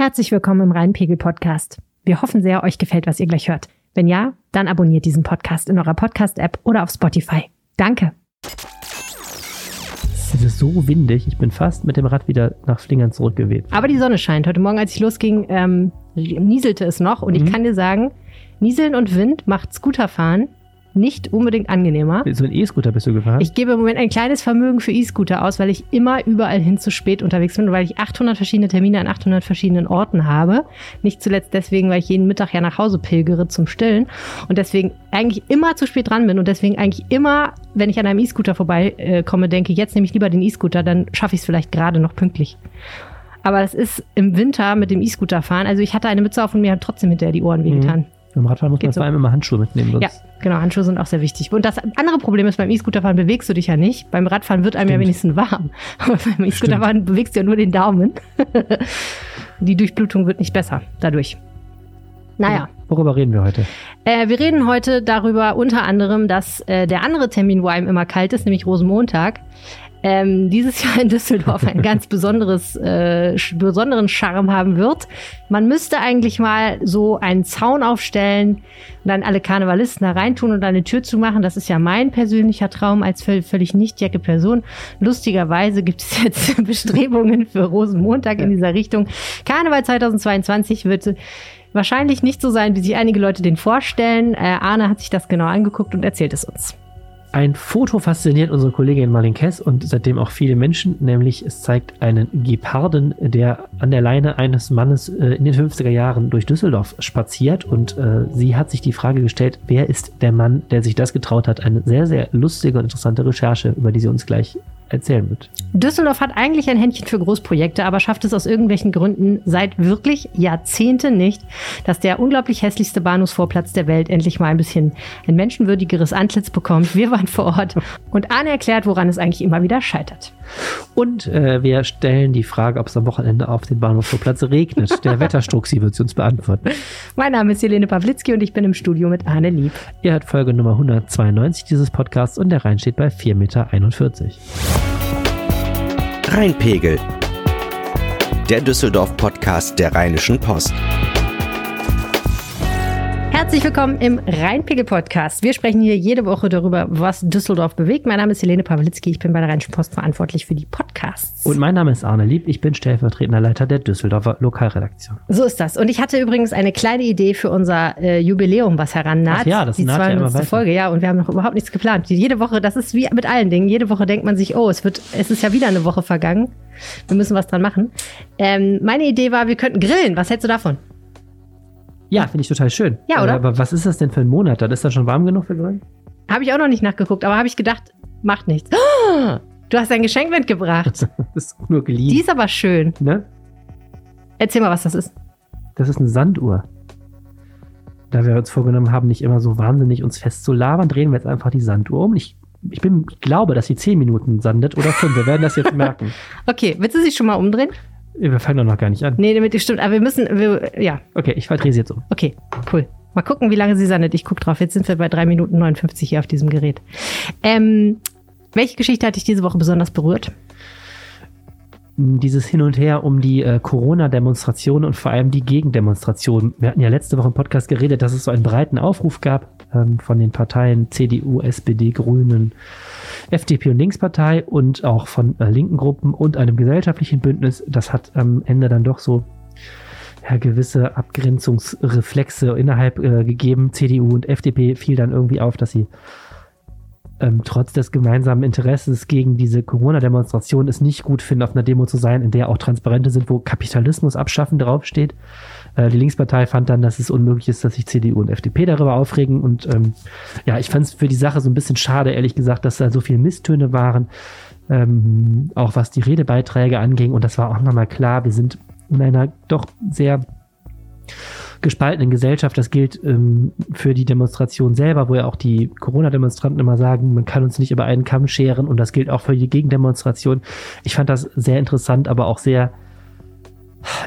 Herzlich willkommen im Rheinpegel Podcast. Wir hoffen sehr, euch gefällt, was ihr gleich hört. Wenn ja, dann abonniert diesen Podcast in eurer Podcast-App oder auf Spotify. Danke. Es ist so windig, ich bin fast mit dem Rad wieder nach Flingern zurückgeweht. Aber die Sonne scheint. Heute Morgen, als ich losging, ähm, nieselte es noch. Und ich kann dir sagen, Nieseln und Wind macht Scooterfahren nicht unbedingt angenehmer. So ein E-Scooter bist du gefahren? Ich gebe im Moment ein kleines Vermögen für E-Scooter aus, weil ich immer überall hin zu spät unterwegs bin und weil ich 800 verschiedene Termine an 800 verschiedenen Orten habe. Nicht zuletzt deswegen, weil ich jeden Mittag ja nach Hause pilgere zum Stillen und deswegen eigentlich immer zu spät dran bin und deswegen eigentlich immer, wenn ich an einem E-Scooter vorbeikomme, denke, jetzt nehme ich lieber den E-Scooter, dann schaffe ich es vielleicht gerade noch pünktlich. Aber es ist im Winter mit dem E-Scooter fahren. Also ich hatte eine Mütze auf und mir hat trotzdem hinterher die Ohren wehgetan. Beim Radfahren muss man so. vor allem immer Handschuhe mitnehmen. sonst- Ja, genau. Handschuhe sind auch sehr wichtig. Und das andere Problem ist, beim E-Scooterfahren bewegst du dich ja nicht. Beim Radfahren wird einem ja Stimmt. wenigstens warm. Aber beim E-Scooterfahren bewegst du ja nur den Daumen. Die Durchblutung wird nicht besser dadurch. Naja. Worüber reden wir heute? Äh, wir reden heute darüber unter anderem, dass äh, der andere Termin, wo einem immer kalt ist, nämlich Rosenmontag, ähm, dieses Jahr in Düsseldorf ein ganz besonderes, äh, besonderen Charme haben wird. Man müsste eigentlich mal so einen Zaun aufstellen und dann alle Karnevalisten da reintun und eine Tür zumachen. Das ist ja mein persönlicher Traum als völ völlig nicht jacke Person. Lustigerweise gibt es jetzt Bestrebungen für Rosenmontag in dieser Richtung. Karneval 2022 wird wahrscheinlich nicht so sein, wie sich einige Leute den vorstellen. Äh, Arne hat sich das genau angeguckt und erzählt es uns. Ein Foto fasziniert unsere Kollegin Marlene Kess und seitdem auch viele Menschen, nämlich es zeigt einen Geparden, der an der Leine eines Mannes äh, in den 50er Jahren durch Düsseldorf spaziert und äh, sie hat sich die Frage gestellt, wer ist der Mann, der sich das getraut hat? Eine sehr, sehr lustige und interessante Recherche, über die sie uns gleich erzählen wird. Düsseldorf hat eigentlich ein Händchen für Großprojekte, aber schafft es aus irgendwelchen Gründen seit wirklich Jahrzehnten nicht, dass der unglaublich hässlichste Bahnhofsvorplatz der Welt endlich mal ein bisschen ein menschenwürdigeres Antlitz bekommt. Wir waren vor Ort und Arne erklärt, woran es eigentlich immer wieder scheitert. Und äh, wir stellen die Frage, ob es am Wochenende auf dem Bahnhofsvorplatz regnet. Der Wetterstruxi wird sie uns beantworten. Mein Name ist Helene Pawlitzki und ich bin im Studio mit Arne Lieb. Ihr hört Folge Nummer 192 dieses Podcasts und der Rhein steht bei 4,41 Meter. Rheinpegel. Der Düsseldorf-Podcast der Rheinischen Post. Herzlich willkommen im Rheinpegel-Podcast. Wir sprechen hier jede Woche darüber, was Düsseldorf bewegt. Mein Name ist Helene Pawlitzki. Ich bin bei der Rheinischen Post verantwortlich für die Podcasts. Und mein Name ist Arne Lieb, ich bin stellvertretender Leiter der Düsseldorfer Lokalredaktion. So ist das. Und ich hatte übrigens eine kleine Idee für unser äh, Jubiläum, was herannaht. Ach ja, das die naht ja immer 200. weiter. Folge, ja. Und wir haben noch überhaupt nichts geplant. Jede Woche, das ist wie mit allen Dingen. Jede Woche denkt man sich, oh, es wird, es ist ja wieder eine Woche vergangen. Wir müssen was dran machen. Ähm, meine Idee war, wir könnten grillen. Was hältst du davon? Ja, finde ich total schön. Ja, oder? Äh, aber was ist das denn für ein Monat? Das ist das schon warm genug für Grillen? Habe ich auch noch nicht nachgeguckt, aber habe ich gedacht, macht nichts. Du hast ein Geschenk mitgebracht. Das ist nur Die geliehen. ist aber schön. Ne? Erzähl mal, was das ist. Das ist eine Sanduhr. Da wir uns vorgenommen haben, nicht immer so wahnsinnig uns fest zu labern, drehen wir jetzt einfach die Sanduhr um. Ich, ich, bin, ich glaube, dass sie 10 Minuten sandet oder 5. Wir werden das jetzt merken. Okay, willst du sie schon mal umdrehen? Wir fangen doch noch gar nicht an. Nee, damit stimmt. Aber wir müssen, wir, ja, Okay, ich verdrehe sie jetzt um. Okay, cool. Mal gucken, wie lange sie sandet. Ich gucke drauf. Jetzt sind wir bei 3 Minuten 59 hier auf diesem Gerät. Ähm, welche Geschichte hat dich diese Woche besonders berührt? dieses Hin und Her um die äh, Corona-Demonstration und vor allem die Gegendemonstration. Wir hatten ja letzte Woche im Podcast geredet, dass es so einen breiten Aufruf gab ähm, von den Parteien CDU, SPD, Grünen, FDP und Linkspartei und auch von äh, linken Gruppen und einem gesellschaftlichen Bündnis. Das hat am Ende dann doch so ja, gewisse Abgrenzungsreflexe innerhalb äh, gegeben. CDU und FDP fiel dann irgendwie auf, dass sie ähm, trotz des gemeinsamen Interesses gegen diese Corona-Demonstration es nicht gut finden, auf einer Demo zu sein, in der auch Transparente sind, wo Kapitalismus abschaffen draufsteht. Äh, die Linkspartei fand dann, dass es unmöglich ist, dass sich CDU und FDP darüber aufregen. Und ähm, ja, ich fand es für die Sache so ein bisschen schade, ehrlich gesagt, dass da so viele Misstöne waren, ähm, auch was die Redebeiträge anging. Und das war auch nochmal klar, wir sind in einer doch sehr gespaltenen Gesellschaft. Das gilt ähm, für die Demonstration selber, wo ja auch die Corona-Demonstranten immer sagen, man kann uns nicht über einen Kamm scheren und das gilt auch für die Gegendemonstration. Ich fand das sehr interessant, aber auch sehr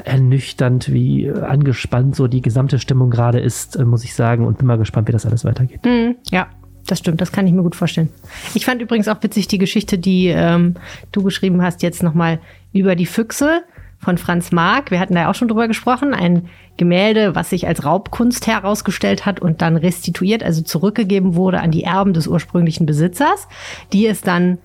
ernüchternd, wie angespannt so die gesamte Stimmung gerade ist, äh, muss ich sagen, und bin mal gespannt, wie das alles weitergeht. Mhm, ja, das stimmt, das kann ich mir gut vorstellen. Ich fand übrigens auch witzig die Geschichte, die ähm, du geschrieben hast, jetzt nochmal über die Füchse von Franz Marc. Wir hatten da ja auch schon drüber gesprochen. Ein Gemälde, was sich als Raubkunst herausgestellt hat und dann restituiert, also zurückgegeben wurde an die Erben des ursprünglichen Besitzers, die es dann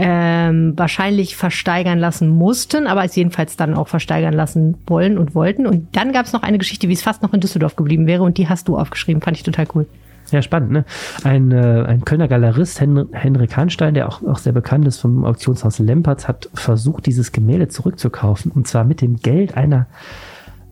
ähm, wahrscheinlich versteigern lassen mussten, aber es jedenfalls dann auch versteigern lassen wollen und wollten. Und dann gab es noch eine Geschichte, wie es fast noch in Düsseldorf geblieben wäre und die hast du aufgeschrieben, fand ich total cool. Ja, spannend. Ne? Ein, äh, ein Kölner Galerist, Hen Henrik Hahnstein, der auch, auch sehr bekannt ist vom Auktionshaus Lempertz, hat versucht, dieses Gemälde zurückzukaufen. Und zwar mit dem Geld einer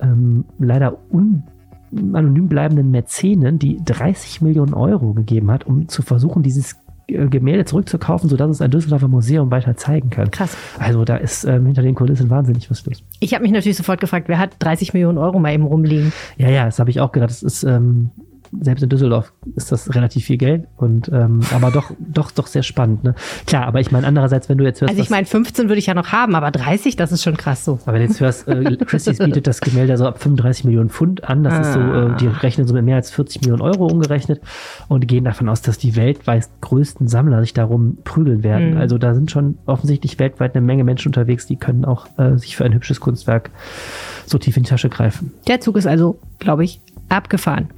ähm, leider un anonym bleibenden Mäzenen, die 30 Millionen Euro gegeben hat, um zu versuchen, dieses äh, Gemälde zurückzukaufen, sodass es ein Düsseldorfer Museum weiter zeigen kann. Krass. Also da ist ähm, hinter den Kulissen wahnsinnig was los. Ich habe mich natürlich sofort gefragt, wer hat 30 Millionen Euro mal eben rumliegen? Ja, ja, das habe ich auch gedacht. Das ist ähm, selbst in Düsseldorf ist das relativ viel Geld und ähm, aber doch doch doch sehr spannend. Ne? Klar, aber ich meine andererseits, wenn du jetzt hörst, also ich meine 15 würde ich ja noch haben, aber 30, das ist schon krass so. Aber wenn du jetzt hörst, äh, Christie's bietet das Gemälde so ab 35 Millionen Pfund an, das ah. ist so, äh, die rechnen so mit mehr als 40 Millionen Euro umgerechnet und gehen davon aus, dass die weltweit größten Sammler sich darum prügeln werden. Mhm. Also da sind schon offensichtlich weltweit eine Menge Menschen unterwegs, die können auch äh, sich für ein hübsches Kunstwerk so tief in die Tasche greifen. Der Zug ist also, glaube ich, abgefahren.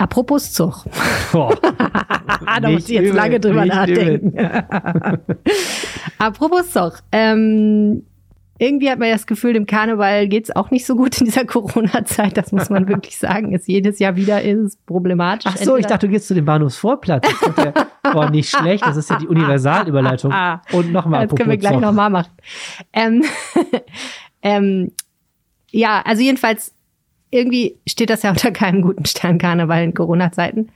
Apropos Zug. Oh. da muss ich jetzt lange drüber nachdenken. Apropos Zug. Ähm, irgendwie hat man das Gefühl, dem Karneval geht es auch nicht so gut in dieser Corona-Zeit. Das muss man wirklich sagen. Ist jedes Jahr wieder ist problematisch. Ach so, ich dachte, du gehst zu dem Bahnhofsvorplatz. Das ja, boah, nicht schlecht. Das ist ja die Universalüberleitung. Und nochmal. Das können wir gleich nochmal machen. Ähm, ähm, ja, also jedenfalls irgendwie steht das ja unter keinem guten Stern Karneval in Corona-Zeiten.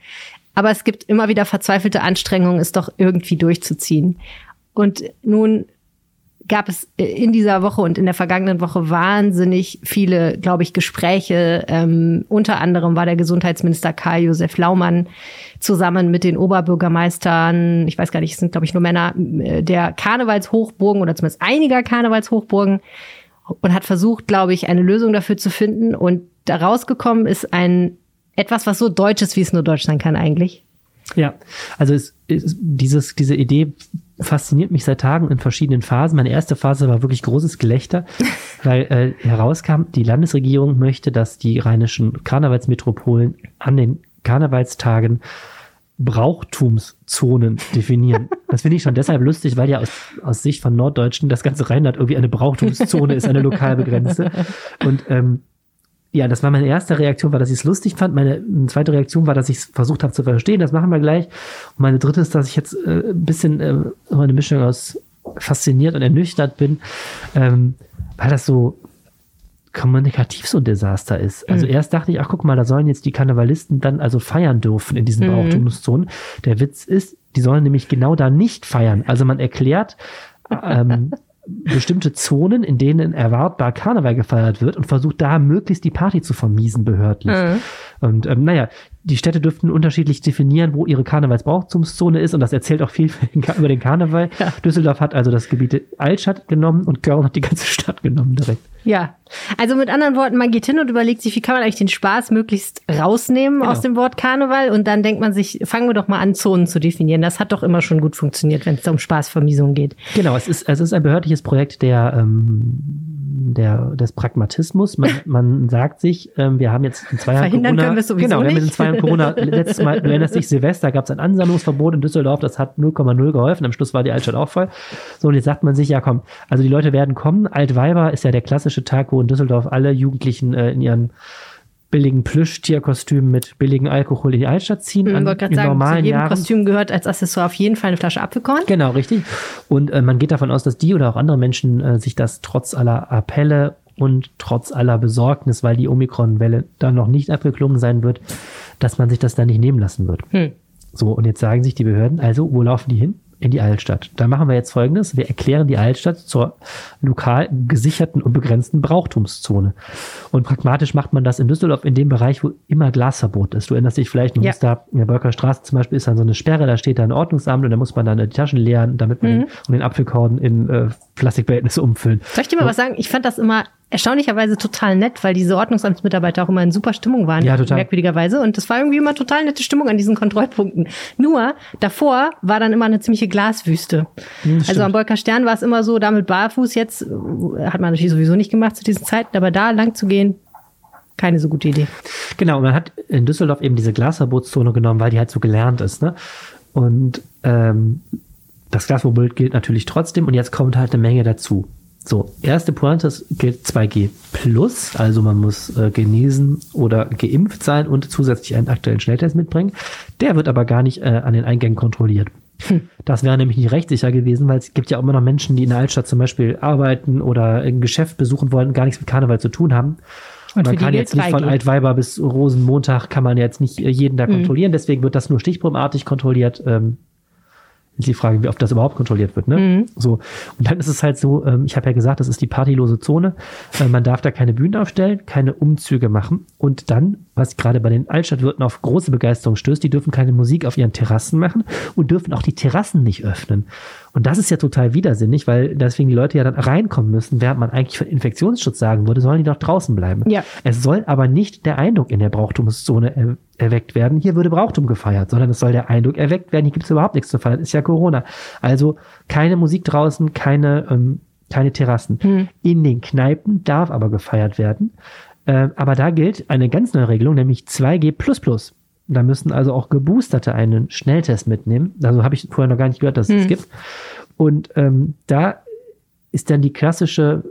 Aber es gibt immer wieder verzweifelte Anstrengungen, es doch irgendwie durchzuziehen. Und nun gab es in dieser Woche und in der vergangenen Woche wahnsinnig viele, glaube ich, Gespräche. Ähm, unter anderem war der Gesundheitsminister Karl-Josef Laumann zusammen mit den Oberbürgermeistern, ich weiß gar nicht, es sind, glaube ich, nur Männer, äh, der Karnevalshochburgen oder zumindest einiger Karnevalshochburgen und hat versucht, glaube ich, eine Lösung dafür zu finden. Und da rausgekommen ist ein etwas, was so deutsch ist, wie es nur deutsch sein kann eigentlich. Ja, also es, es, dieses, diese Idee fasziniert mich seit Tagen in verschiedenen Phasen. Meine erste Phase war wirklich großes Gelächter, weil äh, herauskam, die Landesregierung möchte, dass die rheinischen Karnevalsmetropolen an den Karnevalstagen Brauchtumszonen definieren. Das finde ich schon deshalb lustig, weil ja aus, aus Sicht von Norddeutschen das ganze Rheinland irgendwie eine Brauchtumszone ist, eine lokal begrenzte. Und ähm, ja, das war meine erste Reaktion, war, dass ich es lustig fand. Meine zweite Reaktion war, dass ich es versucht habe zu verstehen. Das machen wir gleich. Und meine dritte ist, dass ich jetzt äh, ein bisschen äh, eine Mischung aus fasziniert und ernüchtert bin, ähm, weil das so kommunikativ so ein Desaster ist. Also mhm. erst dachte ich, ach guck mal, da sollen jetzt die Karnevalisten dann also feiern dürfen in diesen mhm. Brauchtumszonen. Der Witz ist, die sollen nämlich genau da nicht feiern. Also man erklärt, ähm, bestimmte Zonen, in denen erwartbar Karneval gefeiert wird und versucht da möglichst die Party zu vermiesen behördlich. Mhm. Und ähm, naja, die Städte dürften unterschiedlich definieren, wo ihre Karnevalsbrauchtumszone ist und das erzählt auch viel über den Karneval. Ja. Düsseldorf hat also das Gebiet Altstadt genommen und Köln hat die ganze Stadt genommen direkt. Ja, also mit anderen Worten, man geht hin und überlegt sich, wie kann man eigentlich den Spaß möglichst rausnehmen genau. aus dem Wort Karneval und dann denkt man sich, fangen wir doch mal an, Zonen zu definieren. Das hat doch immer schon gut funktioniert, wenn es um Spaßvermiesung geht. Genau, es ist, es ist ein behördliches Projekt der, ähm, der, des Pragmatismus. Man, man sagt sich, ähm, wir haben jetzt in zwei Jahren Verhindern Corona, können genau, wir haben jetzt in zwei Jahren Corona, letztes Mal, du erinnerst dich, Silvester gab es ein Ansammlungsverbot in Düsseldorf, das hat 0,0 geholfen, am Schluss war die Altstadt auch voll. So, und jetzt sagt man sich, ja komm, also die Leute werden kommen, Altweiber ist ja der klassische Tag, wo in Düsseldorf alle Jugendlichen äh, in ihren billigen Plüschtierkostümen mit billigen Alkohol in die Altstadt ziehen. Ich wollte gerade sagen, normalen zu jedem Jahren. Kostüm gehört als Accessoire auf jeden Fall eine Flasche Apfelkorn. Genau, richtig. Und äh, man geht davon aus, dass die oder auch andere Menschen äh, sich das trotz aller Appelle und trotz aller Besorgnis, weil die Omikron-Welle dann noch nicht abgeklungen sein wird, dass man sich das dann nicht nehmen lassen wird. Hm. So, und jetzt sagen sich die Behörden, also, wo laufen die hin? In die Altstadt. Da machen wir jetzt folgendes. Wir erklären die Altstadt zur lokal gesicherten und begrenzten Brauchtumszone. Und pragmatisch macht man das in Düsseldorf in dem Bereich, wo immer Glasverbot ist. Du erinnerst dich vielleicht, du Ja. da, in der Börker Straße zum Beispiel ist dann so eine Sperre, da steht da ein Ordnungsamt und da muss man dann die Taschen leeren, damit man den, und den Apfelkorn in äh, Plastikbehältnisse umfüllen. Soll ich dir mal was sagen? Ich fand das immer erstaunlicherweise total nett, weil diese Ordnungsamtsmitarbeiter auch immer in super Stimmung waren. Ja, total. Merkwürdigerweise. Und das war irgendwie immer total nette Stimmung an diesen Kontrollpunkten. Nur, davor war dann immer eine ziemliche Glaswüste. also am Bolker Stern war es immer so, damit barfuß jetzt, äh, hat man natürlich sowieso nicht gemacht zu diesen Zeiten, aber da lang zu gehen, keine so gute Idee. Genau, und man hat in Düsseldorf eben diese Glasverbotszone genommen, weil die halt so gelernt ist. Ne? Und ähm, das Glasverbot gilt natürlich trotzdem und jetzt kommt halt eine Menge dazu. So, erste Pointe gilt 2G plus, also man muss äh, genesen oder geimpft sein und zusätzlich einen aktuellen Schnelltest mitbringen. Der wird aber gar nicht äh, an den Eingängen kontrolliert. Das wäre nämlich nicht rechtssicher gewesen, weil es gibt ja auch immer noch Menschen, die in der Altstadt zum Beispiel arbeiten oder ein Geschäft besuchen wollen, gar nichts mit Karneval zu tun haben. Und man kann jetzt nicht von 2G. Altweiber bis Rosenmontag kann man jetzt nicht äh, jeden da kontrollieren, deswegen wird das nur stichprobenartig kontrolliert. Ähm, ist die Frage, wie oft das überhaupt kontrolliert wird. Ne? So und dann ist es halt so. Ähm, ich habe ja gesagt, das ist die partylose Zone. Äh, man darf da keine Bühnen aufstellen, keine Umzüge machen und dann, was gerade bei den Altstadtwirten auf große Begeisterung stößt, die dürfen keine Musik auf ihren Terrassen machen und dürfen auch die Terrassen nicht öffnen. Und das ist ja total widersinnig, weil deswegen die Leute ja dann reinkommen müssen, während man eigentlich von Infektionsschutz sagen würde, sollen die doch draußen bleiben. Ja. Es soll aber nicht der Eindruck in der Brauchtumszone er erweckt werden, hier würde Brauchtum gefeiert, sondern es soll der Eindruck erweckt werden, hier gibt es überhaupt nichts zu feiern, ist ja Corona. Also keine Musik draußen, keine, ähm, keine Terrassen. In den Kneipen darf aber gefeiert werden. Ähm, aber da gilt eine ganz neue Regelung, nämlich 2G. Da müssen also auch Geboosterte einen Schnelltest mitnehmen. Also habe ich vorher noch gar nicht gehört, dass es das gibt. Und ähm, da ist dann die klassische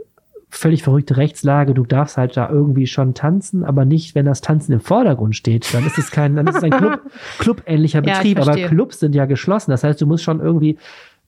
völlig verrückte Rechtslage, du darfst halt da irgendwie schon tanzen, aber nicht, wenn das Tanzen im Vordergrund steht. Dann ist es kein, dann ist es ein Club, clubähnlicher Ja, ich Betrieb, aber verstehe. Clubs sind ja geschlossen. Das heißt, du musst schon irgendwie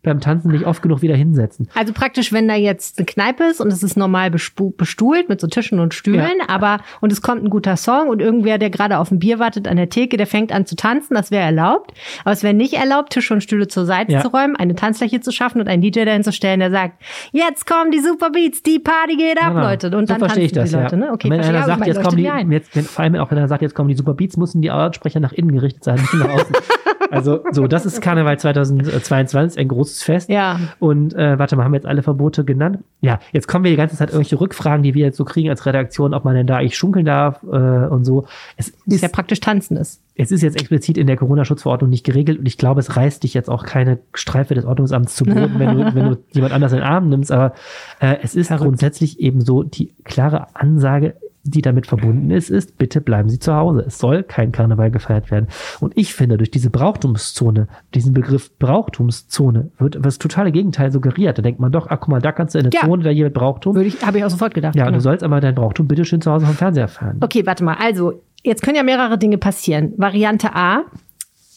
beim Tanzen dich oft genug wieder hinsetzen. Also praktisch, wenn da jetzt eine Kneipe ist und es ist normal bestuhlt mit so Tischen und Stühlen, Ja. aber und es kommt ein guter Song und irgendwer, der gerade auf ein Bier wartet an der Theke, der fängt an zu tanzen, das wäre erlaubt. Aber es wäre nicht erlaubt, Tische und Stühle zur Seite Ja. zu räumen, eine Tanzfläche zu schaffen und einen DJ dahin zu stellen, der sagt, jetzt kommen die Super Beats, die Party geht ab, Genau. Leute. Und so dann verstehe ich das, die Leute, ja. ne? Okay, wenn einer sagt, jetzt kommen die, jetzt, wenn, vor allem auch wenn er sagt, jetzt kommen die Super Beats, müssen die Lautsprecher nach innen gerichtet sein, nicht nach außen. also so, das ist Karneval 2022, ein großes Fest. Ja. Und äh, warte mal, haben wir jetzt alle Verbote genannt? Ja, jetzt kommen wir die ganze Zeit irgendwelche Rückfragen, die wir jetzt so kriegen als Redaktion, ob man denn da ich schunkeln darf äh, und so. Es ist, ja praktisch tanzen ist. es ist jetzt explizit in der Corona-Schutzverordnung nicht geregelt und ich glaube, es reißt dich jetzt auch keine Streife des Ordnungsamts zu Boden, wenn du, wenn du jemand anders in den Arm nimmst. Aber äh, es ist grundsätzlich eben so die klare Ansage, die damit verbunden ist, ist, bitte bleiben Sie zu Hause. Es soll kein Karneval gefeiert werden. Und ich finde, durch diese Brauchtumszone, diesen Begriff Brauchtumszone, wird das totale Gegenteil suggeriert. Da denkt man doch, ach guck mal, da kannst du in eine Ja. Zone, da jemand Brauchtum. Würde ich, habe ich auch sofort gedacht. Ja, genau. du sollst aber dein Brauchtum bitte schön zu Hause vom Fernseher fahren. Okay, warte mal. Also, jetzt können ja mehrere Dinge passieren. Variante A,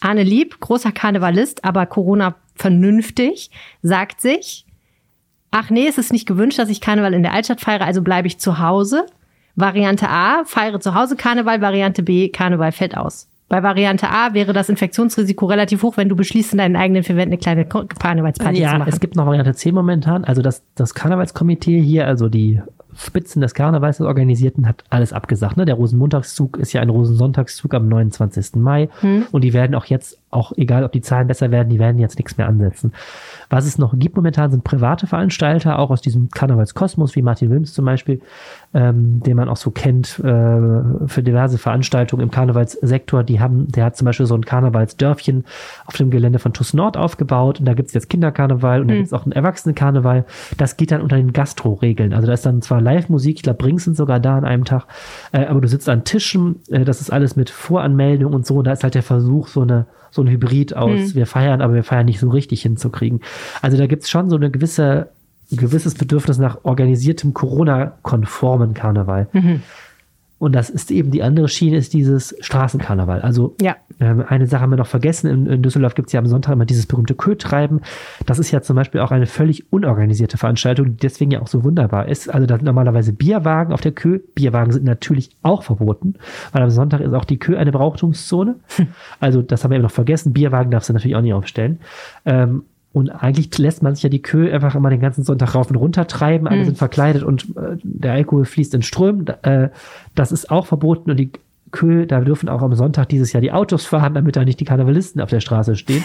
Arne Lieb, großer Karnevalist, aber Corona vernünftig, sagt sich, ach nee, es ist nicht gewünscht, dass ich Karneval in der Altstadt feiere, also bleibe ich zu Hause. Variante A, feiere zu Hause Karneval, Variante B, Karneval fällt aus. Bei Variante A wäre das Infektionsrisiko relativ hoch, wenn du beschließt, in deinen eigenen vier Wänden eine kleine Karnevalsparty zu Ja, machen. es gibt noch Variante C momentan. Also das, das Karnevalskomitee hier, also die Spitzen des Karnevals, des Organisierten, hat alles abgesagt. Ne? Der Rosenmontagszug ist ja ein Rosensonntagszug am 29. Mai. Und die werden auch jetzt, auch egal ob die Zahlen besser werden, die werden jetzt nichts mehr ansetzen. Was es noch gibt momentan sind private Veranstalter, auch aus diesem Karnevalskosmos, wie Martin Wilms zum Beispiel, ähm, den man auch so kennt äh, für diverse Veranstaltungen im Karnevalssektor. Die haben, der hat zum Beispiel so ein Karnevalsdörfchen auf dem Gelände von TUS Nord aufgebaut und da gibt's jetzt Kinderkarneval und da gibt's auch einen Erwachsenenkarneval. Das geht dann unter den Gastro-Regeln. Also da ist dann zwar Live-Musik, ich glaube, Brings sind sogar da an einem Tag, äh, aber du sitzt an Tischen, äh, das ist alles mit Voranmeldung und so. Und da ist halt der Versuch, so eine so ein Hybrid aus, wir feiern, aber wir feiern nicht so richtig hinzukriegen. Also da gibt's schon so eine gewisse gewisses Bedürfnis nach organisiertem Corona-konformen Karneval. Und das ist eben die andere Schiene, ist dieses Straßenkarneval. Also Ja. ähm, eine Sache haben wir noch vergessen. In, in Düsseldorf gibt es ja am Sonntag immer dieses berühmte Kötreiben. Das ist ja zum Beispiel auch eine völlig unorganisierte Veranstaltung, die deswegen ja auch so wunderbar ist. Also da sind normalerweise Bierwagen auf der Kö. Bierwagen sind natürlich auch verboten, weil am Sonntag ist auch die Kö eine Brauchtumszone. Also das haben wir eben noch vergessen. Bierwagen darfst du natürlich auch nicht aufstellen. Ähm, und eigentlich lässt man sich ja die Kö einfach immer den ganzen Sonntag rauf und runter treiben. Alle Mhm. sind verkleidet und äh, der Alkohol fließt in Strömen. Äh, das ist auch verboten und die Kö, da dürfen auch am Sonntag dieses Jahr die Autos fahren, damit da nicht die Karnevalisten auf der Straße stehen.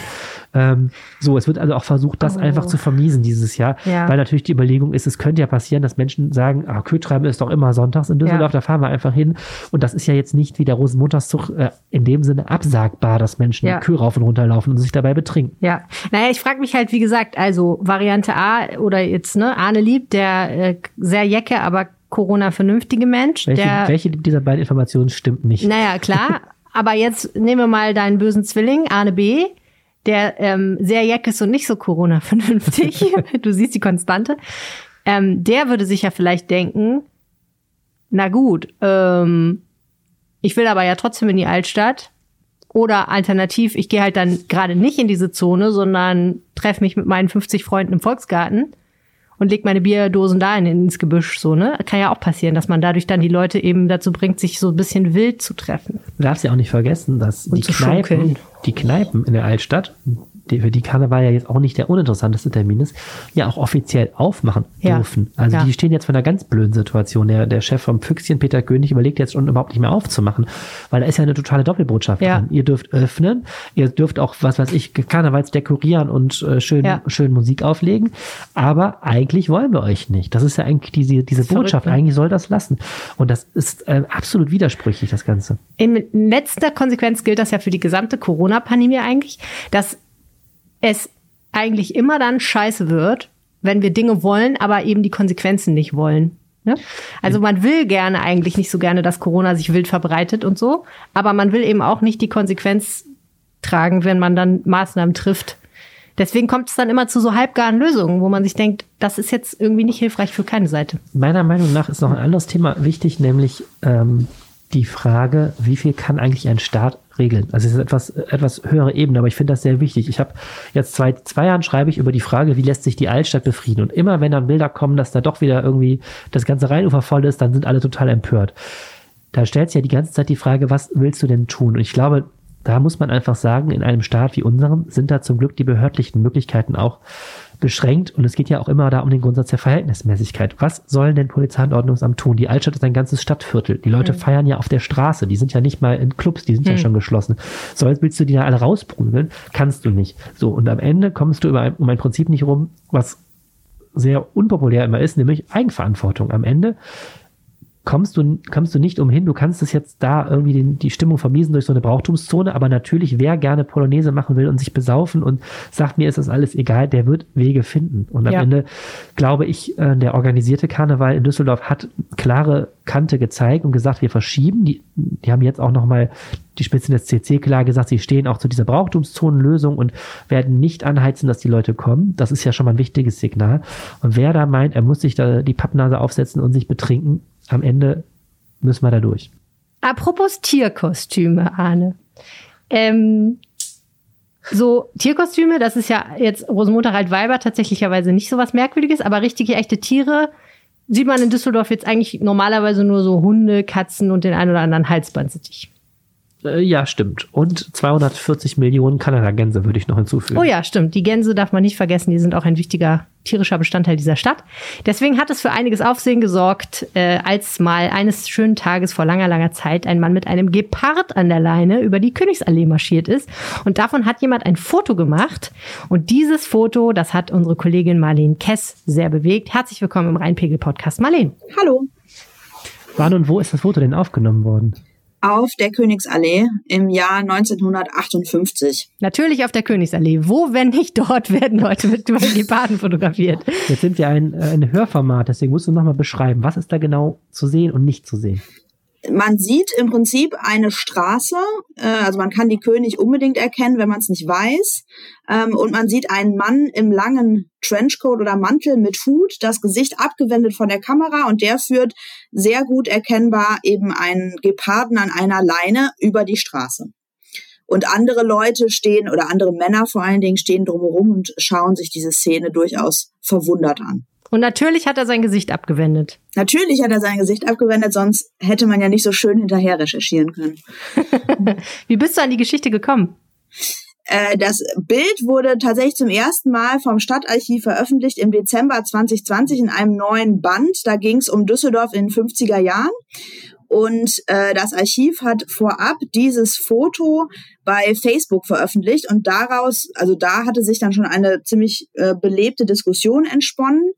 Ähm, so, es wird also auch versucht, das Oh. einfach zu vermiesen dieses Jahr, Ja. weil natürlich die Überlegung ist, es könnte ja passieren, dass Menschen sagen, ah, Kö-Treiben ist doch immer sonntags in Düsseldorf, Ja. da fahren wir einfach hin. Und das ist ja jetzt nicht wie der Rosenmontagszug äh, in dem Sinne absagbar, dass Menschen Ja. Kö rauf und runter laufen und sich dabei betrinken. Ja, naja, ich frage mich halt, wie gesagt, also Variante A oder jetzt, ne, Arne Lieb, der äh, sehr jecke, aber Corona-vernünftige Mensch, Welche, der, welche dieser beiden Informationen stimmt nicht? naja, klar, aber jetzt nehmen wir mal deinen bösen Zwilling, Arne B., der ähm, sehr jeck ist und nicht so Corona-vernünftig, du siehst die Konstante, ähm, der würde sich ja vielleicht denken, na gut, ähm, ich will aber ja trotzdem in die Altstadt. Oder alternativ, ich gehe halt dann gerade nicht in diese Zone, sondern treffe mich mit meinen 50 Freunden im Volksgarten und leg meine Bierdosen da in, ins Gebüsch. So, ne? Kann ja auch passieren, dass man dadurch dann die Leute eben dazu bringt, sich so ein bisschen wild zu treffen. Du darfst ja auch nicht vergessen, dass Und die Kneipen, schunkeln. die Kneipen in der Altstadt, die, für die Karneval ja jetzt auch nicht der uninteressanteste Termin ist, ja auch offiziell aufmachen Ja. dürfen. Also Ja. die stehen jetzt vor einer ganz blöden Situation. Der, der Chef vom Füchschen, Peter König, überlegt jetzt schon überhaupt nicht mehr aufzumachen, weil da ist ja eine totale Doppelbotschaft Ja. drin. Ihr dürft öffnen, ihr dürft auch, was weiß ich, Karnevals dekorieren und äh, schön, schön Musik auflegen, aber eigentlich wollen wir euch nicht. Das ist ja eigentlich diese, diese ist verrückt, Botschaft, ne? eigentlich soll das lassen. Und das ist äh, absolut widersprüchlich, das Ganze. In letzter Konsequenz gilt das ja für die gesamte Corona-Pandemie eigentlich, dass es eigentlich immer dann scheiße wird, wenn wir Dinge wollen, aber eben die Konsequenzen nicht wollen. Ne? Also man will gerne eigentlich nicht so gerne, dass Corona sich wild verbreitet und so, aber man will eben auch nicht die Konsequenz tragen, wenn man dann Maßnahmen trifft. Deswegen kommt es dann immer zu so halbgaren Lösungen, wo man sich denkt, das ist jetzt irgendwie nicht hilfreich für keine Seite. Meiner Meinung nach ist noch ein anderes Thema wichtig, nämlich ähm, die Frage, wie viel kann eigentlich ein Staat regeln? Also es ist etwas, etwas höhere Ebene, aber ich finde das sehr wichtig. Ich habe jetzt seit zwei Jahren schreibe ich über die Frage, wie lässt sich die Altstadt befrieden? Und immer wenn dann Bilder kommen, dass da doch wieder irgendwie das ganze Rheinufer voll ist, dann sind alle total empört. Da stellt sich ja die ganze Zeit die Frage, was willst du denn tun? Und ich glaube, da muss man einfach sagen, in einem Staat wie unserem sind da zum Glück die behördlichen Möglichkeiten auch beschränkt. Und es geht ja auch immer da um den Grundsatz der Verhältnismäßigkeit. Was sollen denn Polizei und Ordnungsamt tun? Die Altstadt ist ein ganzes Stadtviertel. Die Leute feiern ja auf der Straße. Die sind ja nicht mal in Clubs, die sind ja schon geschlossen. Soll, willst du die da alle rausprügeln? Kannst du nicht. So, und am Ende kommst du über ein, um ein Prinzip nicht rum, was sehr unpopulär immer ist, nämlich Eigenverantwortung. Am Ende kommst du, kommst du nicht umhin. Du kannst es jetzt da irgendwie den, die Stimmung vermiesen durch so eine Brauchtumszone, aber natürlich, wer gerne Polonaise machen will und sich besaufen und sagt, mir ist das alles egal, der wird Wege finden. Und am Ja. Ende glaube ich, äh, der organisierte Karneval in Düsseldorf hat klare Kante gezeigt und gesagt, wir verschieben. Die, die haben jetzt auch nochmal die Spitzen des CC klar gesagt, sie stehen auch zu dieser Brauchtumszonenlösung und werden nicht anheizen, dass die Leute kommen. Das ist ja schon mal ein wichtiges Signal. Und wer da meint, er muss sich da die Pappnase aufsetzen und sich betrinken, am Ende müssen wir da durch. Apropos Tierkostüme, Arne. Ähm, so Tierkostüme, das ist ja jetzt Rosenmontag Altweiber tatsächlicherweise nicht so was Merkwürdiges, aber richtige echte Tiere sieht man in Düsseldorf jetzt eigentlich normalerweise nur so Hunde, Katzen und den ein oder anderen Halsbandsittich. Äh, ja, stimmt. Und 240 Millionen Kanada-Gänse würde ich noch hinzufügen. Oh ja, stimmt. Die Gänse darf man nicht vergessen. Die sind auch ein wichtiger tierischer Bestandteil dieser Stadt. Deswegen hat es für einiges Aufsehen gesorgt, äh, als mal eines schönen Tages vor langer, langer Zeit ein Mann mit einem Gepard an der Leine über die Königsallee marschiert ist. Und davon hat jemand ein Foto gemacht. Und dieses Foto, das hat unsere Kollegin Marlene Kess sehr bewegt. Herzlich willkommen im Rheinpegel-Podcast. Marlene. Hallo. Wann und wo ist das Foto denn aufgenommen worden? Auf der Königsallee im Jahr 1958. Natürlich auf der Königsallee. Wo, wenn nicht dort, werden Leute mit Geparden fotografiert? Jetzt sind wir ein, äh, ein Hörformat, deswegen musst du nochmal beschreiben, was ist da genau zu sehen und nicht zu sehen. Man sieht im Prinzip eine Straße, äh, also man kann die König unbedingt erkennen, wenn man es nicht weiß. Ähm, und man sieht einen Mann im langen Trenchcoat oder Mantel mit Hut, das Gesicht abgewendet von der Kamera und der führt sehr gut erkennbar eben einen Geparden an einer Leine über die Straße. Und andere Leute stehen oder andere Männer vor allen Dingen stehen drumherum und schauen sich diese Szene durchaus verwundert an. Und natürlich hat er sein Gesicht abgewendet. Natürlich hat er sein Gesicht abgewendet, sonst hätte man ja nicht so schön hinterher recherchieren können. Wie bist du an die Geschichte gekommen? Äh, das Bild wurde tatsächlich zum ersten Mal vom Stadtarchiv veröffentlicht im Dezember 2020 in einem neuen Band. Da ging es um Düsseldorf in den 50er Jahren. Und äh, das Archiv hat vorab dieses Foto bei Facebook veröffentlicht und daraus, also da hatte sich dann schon eine ziemlich äh, belebte Diskussion entsponnen.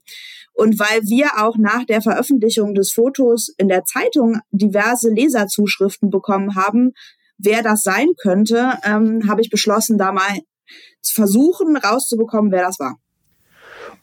Und weil wir auch nach der Veröffentlichung des Fotos in der Zeitung diverse Leserzuschriften bekommen haben, wer das sein könnte, ähm, habe ich beschlossen, da mal zu versuchen, rauszubekommen, wer das war.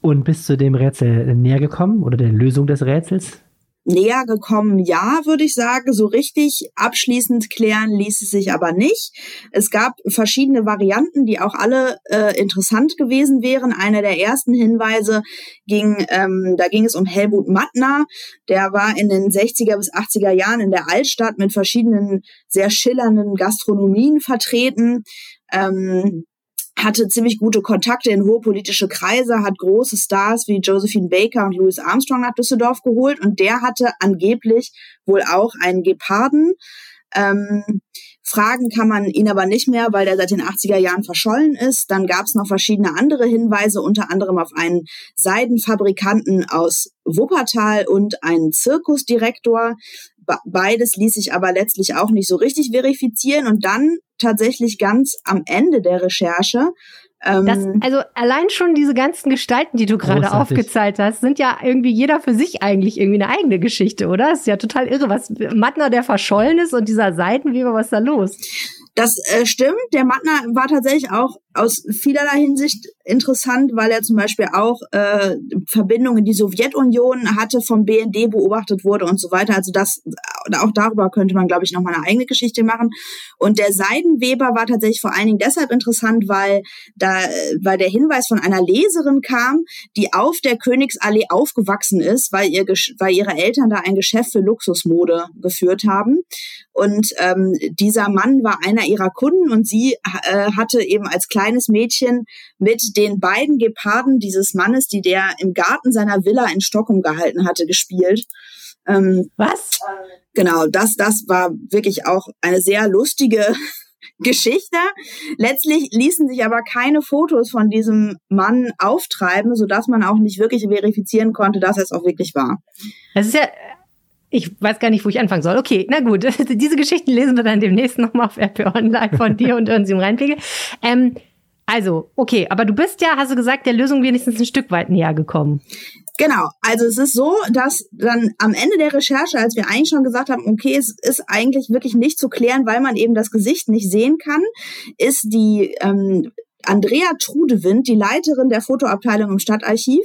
Und bist du dem Rätsel näher gekommen oder der Lösung des Rätsels? Näher gekommen, ja, würde ich sagen. So richtig abschließend klären ließ es sich aber nicht. Es gab verschiedene Varianten, die auch alle äh, interessant gewesen wären. Einer der ersten Hinweise ging, ähm, da ging es um Helmut Mattner. Der war in den 60er bis 80er Jahren in der Altstadt mit verschiedenen sehr schillernden Gastronomien vertreten. Ähm, hatte ziemlich gute Kontakte in hohe politische Kreise, hat große Stars wie Josephine Baker und Louis Armstrong nach Düsseldorf geholt und der hatte angeblich wohl auch einen Geparden. Ähm, fragen kann man ihn aber nicht mehr, weil der seit den 80er Jahren verschollen ist. Dann gab es noch verschiedene andere Hinweise, unter anderem auf einen Seidenfabrikanten aus Wuppertal und einen Zirkusdirektor. Beides ließ sich aber letztlich auch nicht so richtig verifizieren. Und dann tatsächlich ganz am Ende der Recherche. Ähm, das, also allein schon diese ganzen Gestalten, die du gerade aufgezeigt hast, sind ja irgendwie jeder für sich eigentlich irgendwie eine eigene Geschichte, oder? Das ist ja total irre, was Mattner, der verschollen ist und dieser Seitenweber, was da los? Das äh, stimmt. Der Mattner war tatsächlich auch aus vielerlei Hinsicht interessant, weil er zum Beispiel auch äh, Verbindungen in die Sowjetunion hatte, vom BND beobachtet wurde und so weiter. Also das, auch darüber könnte man, glaube ich, noch mal eine eigene Geschichte machen. Und der Seidenweber war tatsächlich vor allen Dingen deshalb interessant, weil da, weil der Hinweis von einer Leserin kam, die auf der Königsallee aufgewachsen ist, weil ihr, weil ihre Eltern da ein Geschäft für Luxusmode geführt haben. Und ähm, dieser Mann war einer ihrer Kunden und sie äh, hatte eben als kleines Mädchen mit den beiden Geparden dieses Mannes, die der im Garten seiner Villa in Stockholm gehalten hatte, gespielt. Ähm, Was? Genau, das, das war wirklich auch eine sehr lustige Geschichte. Letztlich ließen sich aber keine Fotos von diesem Mann auftreiben, sodass man auch nicht wirklich verifizieren konnte, dass es auch wirklich war. Das ist ja ich weiß gar nicht, wo ich anfangen soll. Okay, na gut. Diese Geschichten lesen wir dann demnächst nochmal auf RP Online von dir und sie im Reinpegel. Ähm, also, okay, aber du bist ja, hast du gesagt, der Lösung wenigstens ein Stück weit näher gekommen. Genau, also es ist so, dass dann am Ende der Recherche, als wir eigentlich schon gesagt haben, okay, es ist eigentlich wirklich nicht zu klären, weil man eben das Gesicht nicht sehen kann, ist die ähm, Andrea Trudewind, die Leiterin der Fotoabteilung im Stadtarchiv,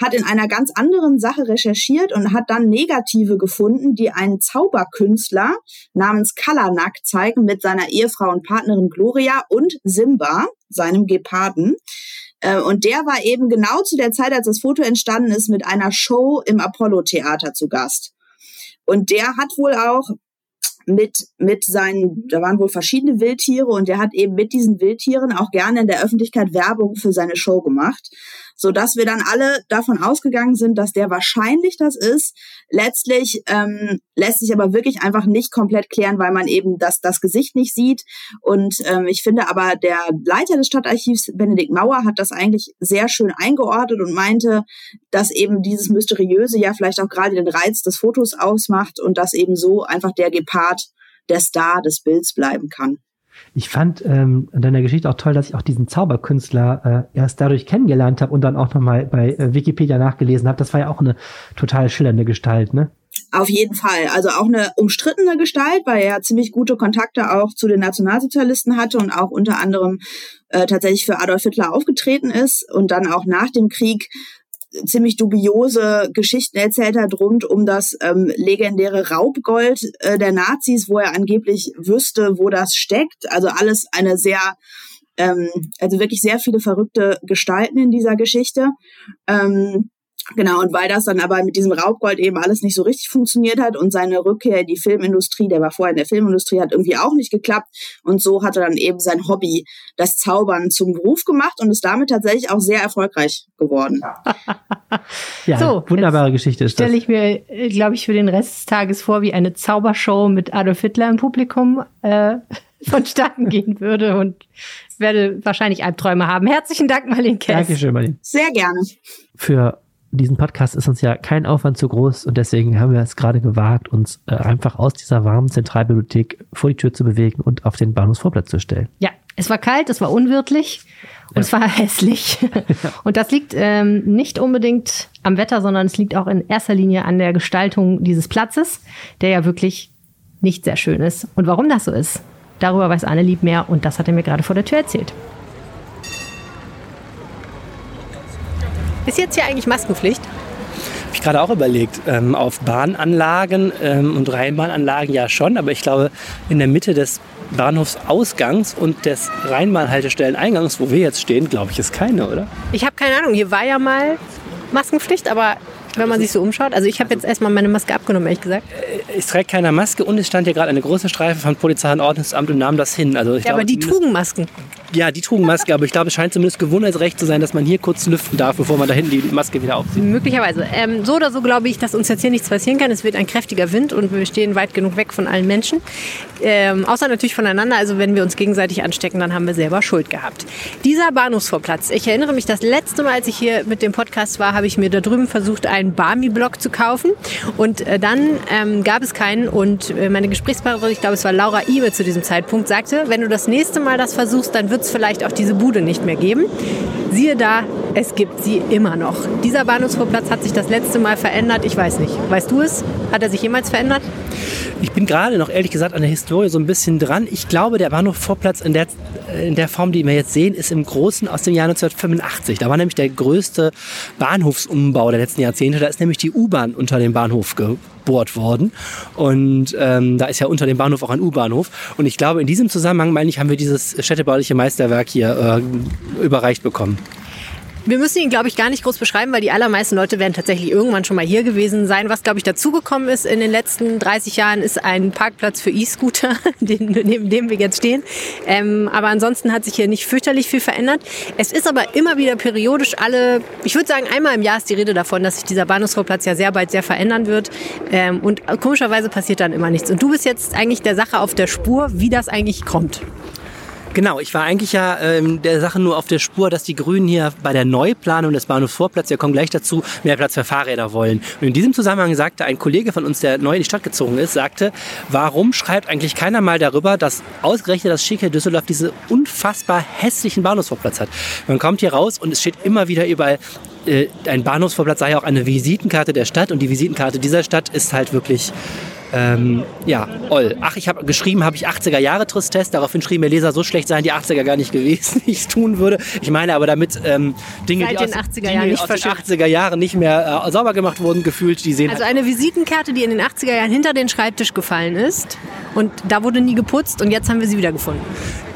hat in einer ganz anderen Sache recherchiert und hat dann Negative gefunden, die einen Zauberkünstler namens Kalanak zeigen mit seiner Ehefrau und Partnerin Gloria und Simba, seinem Geparden. Äh, und der war eben genau zu der Zeit, als das Foto entstanden ist, mit einer Show im Apollo-Theater zu Gast. Und der hat wohl auch mit, mit seinen, da waren wohl verschiedene Wildtiere und er hat eben mit diesen Wildtieren auch gerne in der Öffentlichkeit Werbung für seine Show gemacht so dass wir dann alle davon ausgegangen sind, dass der wahrscheinlich das ist. Letztlich ähm, lässt sich aber wirklich einfach nicht komplett klären, weil man eben das, das Gesicht nicht sieht. Und ähm, ich finde aber, der Leiter des Stadtarchivs, Benedikt Mauer, hat das eigentlich sehr schön eingeordnet und meinte, dass eben dieses Mysteriöse ja vielleicht auch gerade den Reiz des Fotos ausmacht und dass eben so einfach der Gepard der Star des Bilds bleiben kann. Ich fand ähm, in deiner Geschichte auch toll, dass ich auch diesen Zauberkünstler äh, erst dadurch kennengelernt habe und dann auch nochmal bei äh, Wikipedia nachgelesen habe. Das war ja auch eine total schillernde Gestalt, ne? Auf jeden Fall. Also auch eine umstrittene Gestalt, weil er ziemlich gute Kontakte auch zu den Nationalsozialisten hatte und auch unter anderem äh, tatsächlich für Adolf Hitler aufgetreten ist und dann auch nach dem Krieg ziemlich dubiose Geschichten erzählt hat rund um das ähm, legendäre Raubgold äh, der Nazis, wo er angeblich wüsste, wo das steckt. Also alles eine sehr, ähm, also wirklich sehr viele verrückte Gestalten in dieser Geschichte. Ähm, Genau, und weil das dann aber mit diesem Raubgold eben alles nicht so richtig funktioniert hat und seine Rückkehr in die Filmindustrie, der war vorher in der Filmindustrie, hat irgendwie auch nicht geklappt. Und so hat er dann eben sein Hobby, das Zaubern, zum Beruf gemacht und ist damit tatsächlich auch sehr erfolgreich geworden. ja, so, wunderbare Geschichte ist das. Stelle ich mir, äh, glaube ich, für den Rest des Tages vor, wie eine Zaubershow mit Adolf Hitler im Publikum. Äh, vonstatten gehen würde und werde wahrscheinlich Albträume haben. Herzlichen Dank, Marlene Kess. Dankeschön, Marlene. Sehr gerne. Für diesen Podcast ist uns ja kein Aufwand zu groß und deswegen haben wir es gerade gewagt, uns äh, einfach aus dieser warmen Zentralbibliothek vor die Tür zu bewegen und auf den Bahnhofsvorplatz zu stellen. Ja, es war kalt, es war unwirtlich und es war hässlich. und das liegt ähm, nicht unbedingt am Wetter, sondern es liegt auch in erster Linie an der Gestaltung dieses Platzes, der ja wirklich nicht sehr schön ist. Und warum das so ist, darüber weiß Anne lieb mehr und das hat er mir gerade vor der Tür erzählt. Ist jetzt hier eigentlich Maskenpflicht? Habe ich gerade auch überlegt. Ähm, auf Bahnanlagen ähm, und Rheinbahnanlagen ja schon, aber ich glaube, in der Mitte des Bahnhofsausgangs und des Rheinbahnhaltestellen-Eingangs, wo wir jetzt stehen, glaube ich, ist keine, oder? Ich habe keine Ahnung. Hier war ja mal Maskenpflicht, aber wenn man sich so umschaut, also ich habe jetzt erstmal meine Maske abgenommen, ehrlich gesagt. Es trägt keiner Maske und es stand hier gerade eine große Streife von Polizei und Ordnungsamt und nahm das hin. Also ich Ja, glaube, aber die trugen Masken. Ja, die trugen Maske, aber ich glaube, es scheint zumindest Gewohnheitsrecht zu sein, dass man hier kurz lüften darf, bevor man da hinten die Maske wieder aufzieht. Möglicherweise. Ähm, so oder so glaube ich, dass uns jetzt hier nichts passieren kann. Es wird ein kräftiger Wind und wir stehen weit genug weg von allen Menschen. Ähm, außer natürlich voneinander. Also wenn wir uns gegenseitig anstecken, dann haben wir selber Schuld gehabt. Dieser Bahnhofsvorplatz. Ich erinnere mich, das letzte Mal, als ich hier mit dem Podcast war, habe ich mir da drüben versucht, einen Barmi-Block zu kaufen. Und äh, dann ähm, gab es keinen. Und äh, meine Gesprächspartnerin, ich glaube, es war Laura Ibe zu diesem Zeitpunkt, sagte, wenn du das nächste Mal das versuchst, dann wird es vielleicht auch diese Bude nicht mehr geben. Siehe da, es gibt sie immer noch. Dieser Bahnhofsvorplatz hat sich das letzte Mal verändert. Ich weiß nicht. Weißt du es? Hat er sich jemals verändert? Ich bin gerade noch ehrlich gesagt an der Historie so ein bisschen dran. Ich glaube, der Bahnhof Vorplatz in der, in der Form, die wir jetzt sehen, ist im Großen aus dem Jahr 1985. Da war nämlich der größte Bahnhofsumbau der letzten Jahrzehnte. Da ist nämlich die U-Bahn unter dem Bahnhof gebohrt worden. Und ähm, da ist ja unter dem Bahnhof auch ein U-Bahnhof. Und ich glaube, in diesem Zusammenhang, meine ich, haben wir dieses städtebauliche Meisterwerk hier äh, überreicht bekommen. Wir müssen ihn, glaube ich, gar nicht groß beschreiben, weil die allermeisten Leute werden tatsächlich irgendwann schon mal hier gewesen sein. Was, glaube ich, dazugekommen ist in den letzten 30 Jahren, ist ein Parkplatz für E-Scooter, neben dem wir jetzt stehen. Ähm, aber ansonsten hat sich hier nicht fürchterlich viel verändert. Es ist aber immer wieder periodisch alle, ich würde sagen, einmal im Jahr ist die Rede davon, dass sich dieser Bahnhofsvorplatz ja sehr bald sehr verändern wird. Ähm, und komischerweise passiert dann immer nichts. Und du bist jetzt eigentlich der Sache auf der Spur, wie das eigentlich kommt. Genau, ich war eigentlich ja ähm, der Sache nur auf der Spur, dass die Grünen hier bei der Neuplanung des Bahnhofsvorplatzes, wir kommen gleich dazu, mehr Platz für Fahrräder wollen. Und in diesem Zusammenhang sagte ein Kollege von uns, der neu in die Stadt gezogen ist, sagte, warum schreibt eigentlich keiner mal darüber, dass ausgerechnet das schicke Düsseldorf diese unfassbar hässlichen Bahnhofsvorplatz hat. Man kommt hier raus und es steht immer wieder überall, äh, ein Bahnhofsvorplatz sei ja auch eine Visitenkarte der Stadt und die Visitenkarte dieser Stadt ist halt wirklich ähm, ja, Oll. Ach, ich habe geschrieben, habe ich 80er Jahre Tristesse. Daraufhin schrieben mir Leser, so schlecht seien die 80er gar nicht gewesen, wie ich es tun würde. Ich meine aber damit ähm, Dinge, Seit die den aus, 80er Dinge, Jahren die nicht aus den verschönert. 80er Jahren nicht mehr äh, sauber gemacht wurden, gefühlt, die sehen Also eine Visitenkarte, die in den 80er Jahren hinter den Schreibtisch gefallen ist. Und da wurde nie geputzt und jetzt haben wir sie wieder gefunden.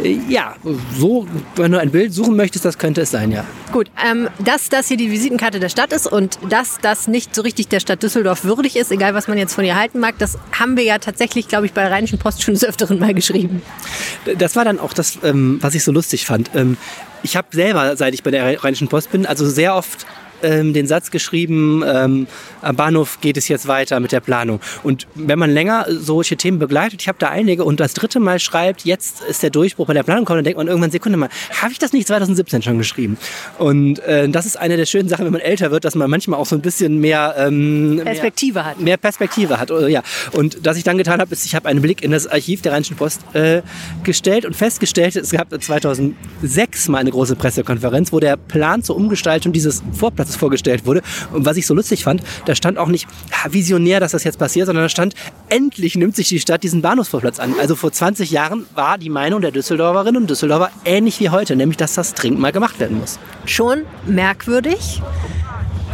äh, ja, so, wenn du ein Bild suchen möchtest, das könnte es sein, ja. Gut, ähm, dass das hier die Visitenkarte der Stadt ist und dass das nicht so richtig der Stadt Düsseldorf würdig ist, egal was man jetzt von ihr halten mag, das haben wir ja tatsächlich, glaube ich, bei der Rheinischen Post schon des Öfteren mal geschrieben. Das war dann auch das, ähm, was ich so lustig fand. Ähm, ich habe selber, seit ich bei der Rheinischen Post bin, also sehr oft ähm, den Satz geschrieben, ähm, am Bahnhof geht es jetzt weiter mit der Planung. Und wenn man länger solche Themen begleitet, ich habe da einige und das dritte Mal schreibt, jetzt ist der Durchbruch bei der Planung kommt, dann denkt man irgendwann, Sekunde mal, habe ich das nicht 2017 schon geschrieben? Und äh, das ist eine der schönen Sachen, wenn man älter wird, dass man manchmal auch so ein bisschen mehr ähm, Perspektive hat. mehr Perspektive hat. Oder, ja. Und was ich dann getan habe, ist, ich habe einen Blick in das Archiv der Rheinischen Post äh, gestellt und festgestellt, es gab 2006 mal eine große Pressekonferenz, wo der Plan zur Umgestaltung dieses Vorplatzes vorgestellt wurde. Und was ich so lustig fand, da stand auch nicht "Ha, visionär, dass das jetzt passiert, sondern da stand, endlich nimmt sich die Stadt diesen Bahnhofsvorplatz an. Also vor 20 Jahren war die Meinung der Düsseldorferinnen und Düsseldorfer ähnlich wie heute, nämlich, dass das dringend mal gemacht werden muss. Schon merkwürdig.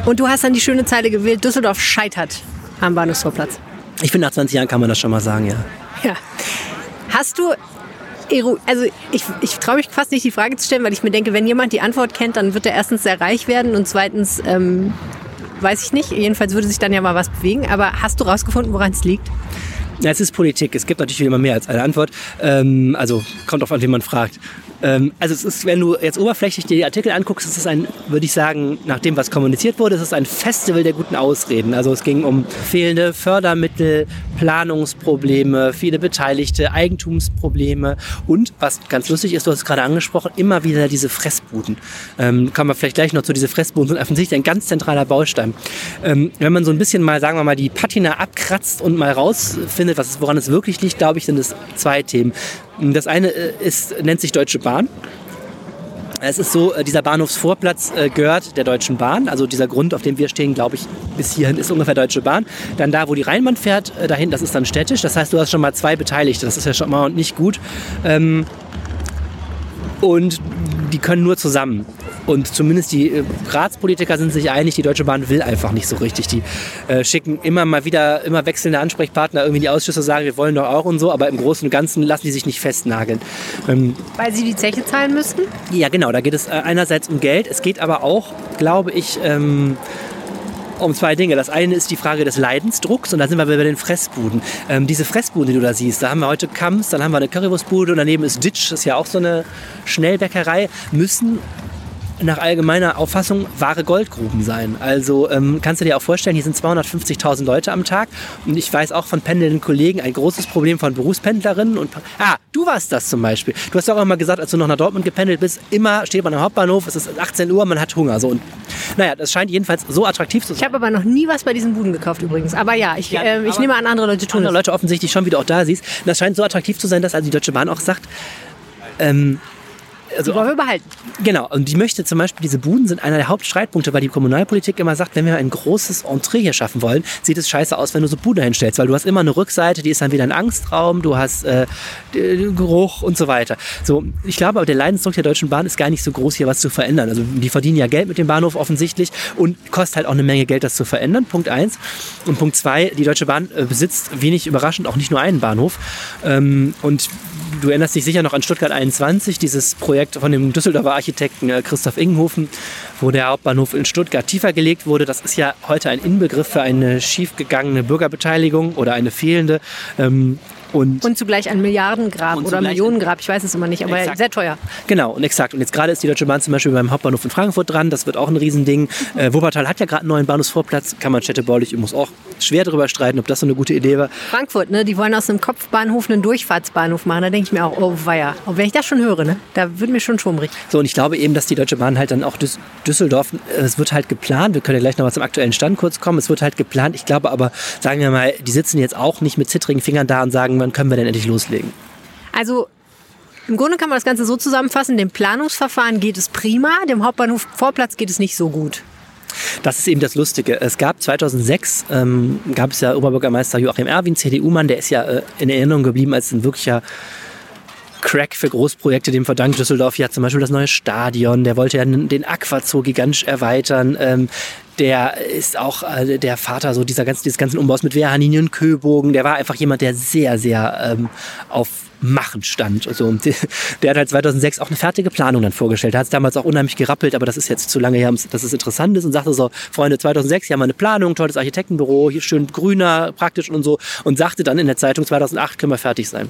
Und du hast dann die schöne Zeile gewählt, Düsseldorf scheitert am Bahnhofsvorplatz. Ich finde, nach 20 Jahren kann man das schon mal sagen, ja. Ja. Hast du, also ich, ich traue mich fast nicht die Frage zu stellen, weil ich mir denke, wenn jemand die Antwort kennt, dann wird er erstens sehr reich werden und zweitens, ähm, weiß ich nicht, jedenfalls würde sich dann ja mal was bewegen. Aber hast du rausgefunden, woran es liegt? Ja, es ist Politik. Es gibt natürlich immer mehr als eine Antwort. Ähm, also kommt auf an, wen man fragt. Ähm, also es ist, wenn du jetzt oberflächlich die Artikel anguckst, ist es ein, würde ich sagen, nach dem, was kommuniziert wurde, ist es ein Festival der guten Ausreden. Also es ging um fehlende Fördermittel, Planungsprobleme, viele Beteiligte, Eigentumsprobleme und, was ganz lustig ist, du hast es gerade angesprochen, immer wieder diese Fressbuden. Ähm, kommen wir vielleicht gleich noch zu diese Fressbuden, sind offensichtlich ein ganz zentraler Baustein. Ähm, wenn man so ein bisschen mal, sagen wir mal, die Patina abkratzt und mal rausfindet, was, woran es wirklich liegt, glaube ich, sind es zwei Themen. Das eine äh, ist, nennt sich Deutsche Bahn. Es ist so, äh, dieser Bahnhofsvorplatz äh, gehört der Deutschen Bahn. Also dieser Grund, auf dem wir stehen, glaube ich, bis hierhin ist ungefähr Deutsche Bahn. Dann da, wo die Rheinbahn fährt, dahin, das ist dann städtisch. Das heißt, du hast schon mal zwei Beteiligte. Das ist ja schon mal nicht gut. Ähm, und die können nur zusammen. Und zumindest die äh, Ratspolitiker sind sich einig, die Deutsche Bahn will einfach nicht so richtig. Die äh, schicken immer mal wieder immer wechselnde Ansprechpartner irgendwie in die Ausschüsse sagen, wir wollen doch auch und so, aber im Großen und Ganzen lassen die sich nicht festnageln. Ähm, Weil sie die Zeche zahlen müssten? Ja, genau. Da geht es äh, einerseits um Geld. Es geht aber auch, glaube ich, ähm, um zwei Dinge. Das eine ist die Frage des Leidensdrucks und da sind wir bei den Fressbuden. Ähm, diese Fressbuden, die du da siehst, da haben wir heute Kamps, dann haben wir eine Currywurstbude und daneben ist Ditch, das ist ja auch so eine Schnellbäckerei, müssen nach allgemeiner Auffassung wahre Goldgruben sein. Also ähm, kannst du dir auch vorstellen, hier sind 250.000 Leute am Tag und ich weiß auch von pendelnden Kollegen ein großes Problem von Berufspendlerinnen und ah, du warst das zum Beispiel. Du hast auch immer gesagt, als du noch nach Dortmund gependelt bist, immer steht man am Hauptbahnhof, es ist 18 Uhr, man hat Hunger. So und naja, das scheint jedenfalls so attraktiv zu sein. Ich habe aber noch nie was bei diesen Buden gekauft übrigens. Aber ja, ich, ja, äh, ich nehme an, andere Leute tun andere Leute offensichtlich schon, wie du auch da siehst. Das scheint so attraktiv zu sein, dass also die Deutsche Bahn auch sagt, ähm, also die wollen wir behalten. Genau, und die möchte zum Beispiel, diese Buden sind einer der Hauptstreitpunkte, weil die Kommunalpolitik immer sagt, wenn wir ein großes Entree hier schaffen wollen, sieht es scheiße aus, wenn du so Bude hinstellst, weil du hast immer eine Rückseite, die ist dann wieder ein Angstraum, du hast äh, Geruch und so weiter. So, ich glaube aber, der Leidensdruck der Deutschen Bahn ist gar nicht so groß, hier was zu verändern. Also die verdienen ja Geld mit dem Bahnhof offensichtlich und kostet halt auch eine Menge Geld, das zu verändern. Punkt eins. Und Punkt zwei, die Deutsche Bahn äh, besitzt wenig überraschend auch nicht nur einen Bahnhof. Ähm, und du erinnerst dich sicher noch an Stuttgart 21, dieses Projekt von dem Düsseldorfer Architekten äh, Christoph Ingenhofen, wo der Hauptbahnhof in Stuttgart tiefer gelegt wurde. Das ist ja heute ein Inbegriff für eine schiefgegangene Bürgerbeteiligung oder eine fehlende. Ähm, und, und zugleich ein Milliardengrab oder Millionengrab, ich weiß es immer nicht, aber exakt. sehr teuer. Genau, und exakt. Und jetzt gerade ist die Deutsche Bahn zum Beispiel beim Hauptbahnhof in Frankfurt dran, das wird auch ein Riesending. Äh, Wuppertal hat ja gerade einen neuen Bahnhofsvorplatz, kann man städtebaulich muss auch schwer darüber streiten, ob das so eine gute Idee war. Frankfurt, ne, die wollen aus einem Kopfbahnhof einen Durchfahrtsbahnhof machen, da denke ich mir auch, oh weia. Und wenn ich das schon höre, ne, da würde mir schon schwummrig. So, und ich glaube eben, dass die Deutsche Bahn halt dann auch Düsseldorf, äh, es wird halt geplant, wir können ja gleich noch mal zum aktuellen Stand kurz kommen, es wird halt geplant, ich glaube aber, sagen wir mal, die sitzen jetzt auch nicht mit zittrigen Fingern da und sagen, wann können wir denn endlich loslegen? loslegen? Also im Grunde kann man das Ganze so zusammenfassen, dem Planungsverfahren geht es prima, dem Hauptbahnhof Vorplatz geht es nicht so gut. Das ist eben das Lustige. Es gab 2006, ähm, gab es ja Oberbürgermeister Joachim Erwin, CDU-Mann, der ist ja äh, in Erinnerung geblieben als ein wirklicher Crack für Großprojekte, dem verdankt Düsseldorf ja zum Beispiel das neue Stadion, der wollte ja den Aquazoo gigantisch erweitern. Ähm, der ist auch äh, der Vater so dieser ganzen, dieses ganzen Umbaus mit Wehrhaninen und Köbogen. Der war einfach jemand, der sehr, sehr ähm, auf Machen stand. Also, der hat halt 2006 auch eine fertige Planung dann vorgestellt. Er hat es damals auch unheimlich gerappelt, aber das ist jetzt zu lange her, dass es interessant ist und sagte so, Freunde, 2006, hier haben wir eine Planung, tolles Architektenbüro, hier schön grüner, praktisch und so und sagte dann in der Zeitung, 2008 können wir fertig sein.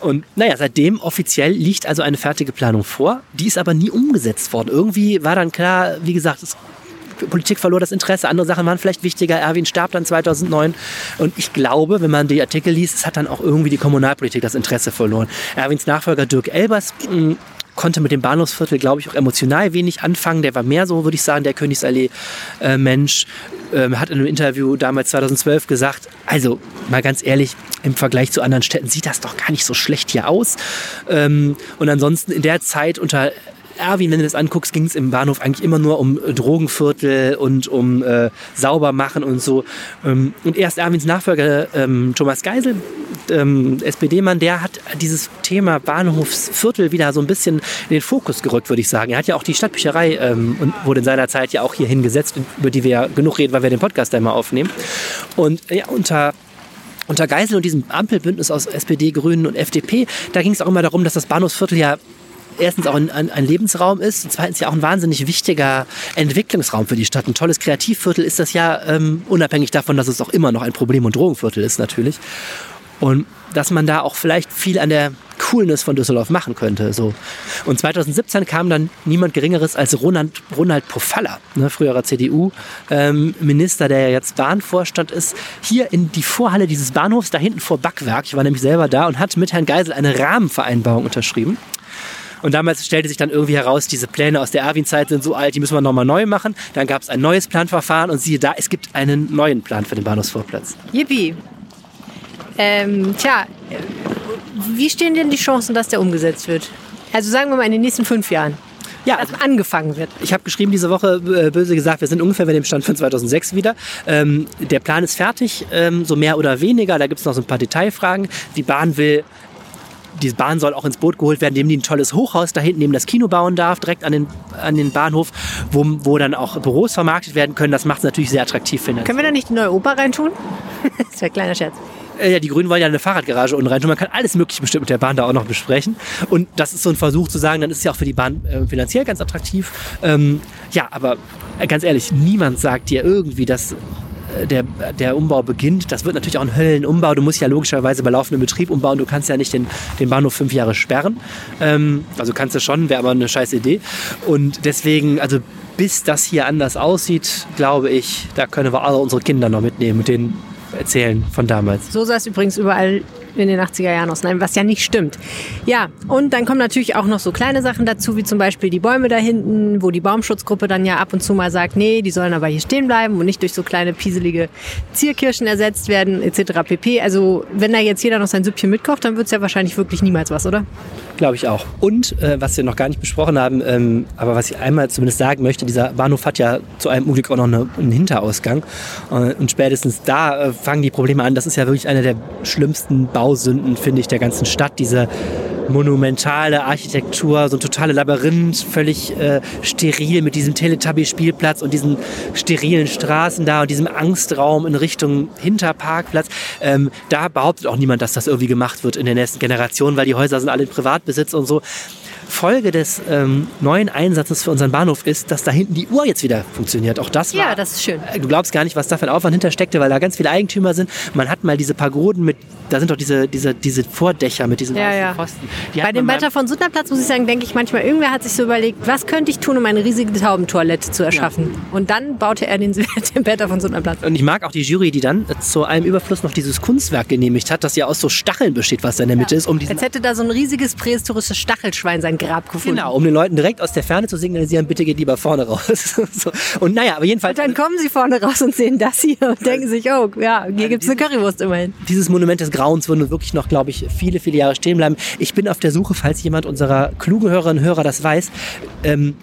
Und naja, seitdem offiziell liegt also eine fertige Planung vor. Die ist aber nie umgesetzt worden. Irgendwie war dann klar, wie gesagt, es Politik verlor das Interesse, andere Sachen waren vielleicht wichtiger. Erwin starb dann 2009 und ich glaube, wenn man die Artikel liest, es hat dann auch irgendwie die Kommunalpolitik das Interesse verloren. Erwins Nachfolger Dirk Elbers hm, konnte mit dem Bahnhofsviertel, glaube ich, auch emotional wenig anfangen. Der war mehr so, würde ich sagen, der Königsallee-Mensch. Ähm, hat in einem Interview damals 2012 gesagt, also mal ganz ehrlich, im Vergleich zu anderen Städten sieht das doch gar nicht so schlecht hier aus. Ähm, und ansonsten in der Zeit unter Erwin, wenn du das anguckst, ging es im Bahnhof eigentlich immer nur um äh, Drogenviertel und um äh, Saubermachen und so. Ähm, und erst Erwins Nachfolger ähm, Thomas Geisel, ähm, SPD-Mann, der hat dieses Thema Bahnhofsviertel wieder so ein bisschen in den Fokus gerückt, würde ich sagen. Er hat ja auch die Stadtbücherei ähm, und wurde in seiner Zeit ja auch hier hingesetzt, über die wir ja genug reden, weil wir den Podcast einmal aufnehmen. Und ja, unter unter Geisel und diesem Ampelbündnis aus SPD, Grünen und FDP, da ging es auch immer darum, dass das Bahnhofsviertel ja erstens auch ein, ein, ein, Lebensraum ist und zweitens ja auch ein wahnsinnig wichtiger Entwicklungsraum für die Stadt. Ein tolles Kreativviertel ist das ja ähm, unabhängig davon, dass es auch immer noch ein Problem- und Drogenviertel ist natürlich. Und dass man da auch vielleicht viel an der Coolness von Düsseldorf machen könnte. So. Und 2017 kam dann niemand Geringeres als Ronald, Ronald Pofalla, ne, früherer CDU-Minister, ähm, der jetzt Bahnvorstand ist, hier in die Vorhalle dieses Bahnhofs, da hinten vor Backwerk, ich war nämlich selber da und hat mit Herrn Geisel eine Rahmenvereinbarung unterschrieben. Und damals stellte sich dann irgendwie heraus, diese Pläne aus der Erwin-Zeit sind so alt, die müssen wir nochmal neu machen. Dann gab es ein neues Planverfahren und siehe da, es gibt einen neuen Plan für den Bahnhofsvorplatz. Yippie. Ähm, tja, wie stehen denn die Chancen, dass der umgesetzt wird? Also sagen wir mal in den nächsten fünf Jahren. Ja, dass angefangen wird. Ich habe geschrieben diese Woche, äh, böse gesagt, wir sind ungefähr bei dem Stand von 2006 wieder. Ähm, der Plan ist fertig, ähm, so mehr oder weniger. Da gibt es noch so ein paar Detailfragen. Die Bahn will die Bahn soll auch ins Boot geholt werden, indem die ein tolles Hochhaus da hinten neben das Kino bauen darf, direkt an den, an den Bahnhof, wo, wo dann auch Büros vermarktet werden können. Das macht es natürlich sehr attraktiv, finde ich. Können wir da nicht die neue Oper reintun? das wäre ein kleiner Scherz. Äh, ja, die Grünen wollen ja eine Fahrradgarage unten rein tun. Man kann alles Mögliche bestimmt mit der Bahn da auch noch besprechen. Und das ist so ein Versuch zu sagen, dann ist es ja auch für die Bahn äh, finanziell ganz attraktiv. Ähm, ja, aber äh, ganz ehrlich, niemand sagt dir irgendwie, dass der, der Umbau beginnt. Das wird natürlich auch ein Höllenumbau. Du musst ja logischerweise bei laufendem Betrieb umbauen. Du kannst ja nicht den, den Bahnhof fünf Jahre sperren. Ähm, also kannst du schon, wäre aber eine scheiß Idee. Und deswegen, also bis das hier anders aussieht, glaube ich, da können wir alle unsere Kinder noch mitnehmen, mit denen erzählen von damals. So sah es übrigens überall in den 80er Jahren aus, Nein, was ja nicht stimmt. Ja, und dann kommen natürlich auch noch so kleine Sachen dazu, wie zum Beispiel die Bäume da hinten, wo die Baumschutzgruppe dann ja ab und zu mal sagt, nee, die sollen aber hier stehen bleiben und nicht durch so kleine pieselige Zierkirschen ersetzt werden, etc. pp. Also wenn da jetzt jeder noch sein Süppchen mitkocht, dann wird es ja wahrscheinlich wirklich niemals was, oder? Glaube ich auch. Und äh, was wir noch gar nicht besprochen haben, ähm, aber was ich einmal zumindest sagen möchte, dieser Bahnhof hat ja zu einem Unglück auch noch eine, einen Hinterausgang. Äh, und spätestens da äh, fangen die Probleme an. Das ist ja wirklich einer der schlimmsten Bausünden, finde ich, der ganzen Stadt. Diese monumentale Architektur, so ein totale Labyrinth, völlig äh, steril mit diesem Teletubby-Spielplatz und diesen sterilen Straßen da und diesem Angstraum in Richtung Hinterparkplatz. Ähm, da behauptet auch niemand, dass das irgendwie gemacht wird in der nächsten Generation, weil die Häuser sind alle in Privatbesitz und so. Folge des ähm, neuen Einsatzes für unseren Bahnhof ist, dass da hinten die Uhr jetzt wieder funktioniert. Auch das war, Ja, das ist schön. Äh, du glaubst gar nicht, was da für ein Aufwand hintersteckte, weil da ganz viele Eigentümer sind. Man hat mal diese Pagoden mit, da sind doch diese, diese, diese Vordächer mit diesen ja, ja. Pfosten. Die Bei dem Wetter von Sutterplatz muss ich sagen, denke ich manchmal, irgendwer hat sich so überlegt, was könnte ich tun, um eine riesige Taubentoilette zu erschaffen. Ja. Und dann baute er den, den Wetter von Sutterplatz. Und ich mag auch die Jury, die dann zu einem Überfluss noch dieses Kunstwerk genehmigt hat, das ja aus so Stacheln besteht, was da in der Mitte ist. Um Als hätte da so ein riesiges prähistorisches Stachelschwein sein Grab gefunden. Genau, um den Leuten direkt aus der Ferne zu signalisieren, bitte geht lieber vorne raus. so. Und naja, aber jedenfalls. Und dann kommen sie vorne raus und sehen das hier und denken sich, oh, ja, hier gibt es eine Currywurst immerhin. Dieses Monument des Grauens würde wirklich noch, glaube ich, viele, viele Jahre stehen bleiben. Ich bin auf der Suche, falls jemand unserer klugen Hörerinnen und Hörer das weiß. Ähm,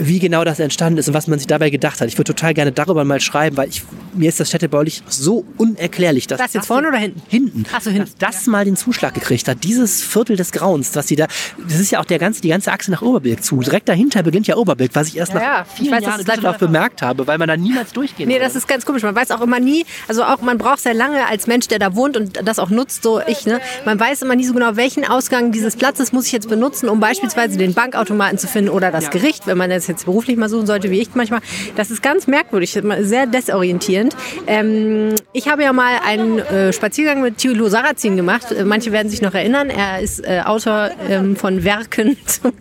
wie genau das entstanden ist und was man sich dabei gedacht hat. Ich würde total gerne darüber mal schreiben, weil ich, mir ist das städtebaulich so unerklärlich. Dass das jetzt vorne oder hinten? Hinten. Ach so, hinten. Dass das mal den Zuschlag gekriegt hat. Dieses Viertel des Grauens, was sie da, das ist ja auch der ganze, die ganze Achse nach Oberbilk zu. Direkt dahinter beginnt ja Oberbilk, was ich erst ja, nach ja. vielen weiß, Jahren Düsseldorf bemerkt habe, weil man da niemals durchgehen Nee, das ist ganz komisch. Man weiß auch immer nie, also auch man braucht sehr lange als Mensch, der da wohnt und das auch nutzt, so ich, ne? Man weiß immer nie so genau, welchen Ausgang dieses Platzes muss ich jetzt benutzen, um beispielsweise den Bankautomaten zu finden oder das ja. Gericht, wenn man das jetzt beruflich mal suchen sollte, wie ich manchmal. Das ist ganz merkwürdig, sehr desorientierend. Ähm, ich habe ja mal einen äh, Spaziergang mit Thilo Sarrazin gemacht. Äh, manche werden sich noch erinnern. Er ist äh, Autor ähm, von Werken zum,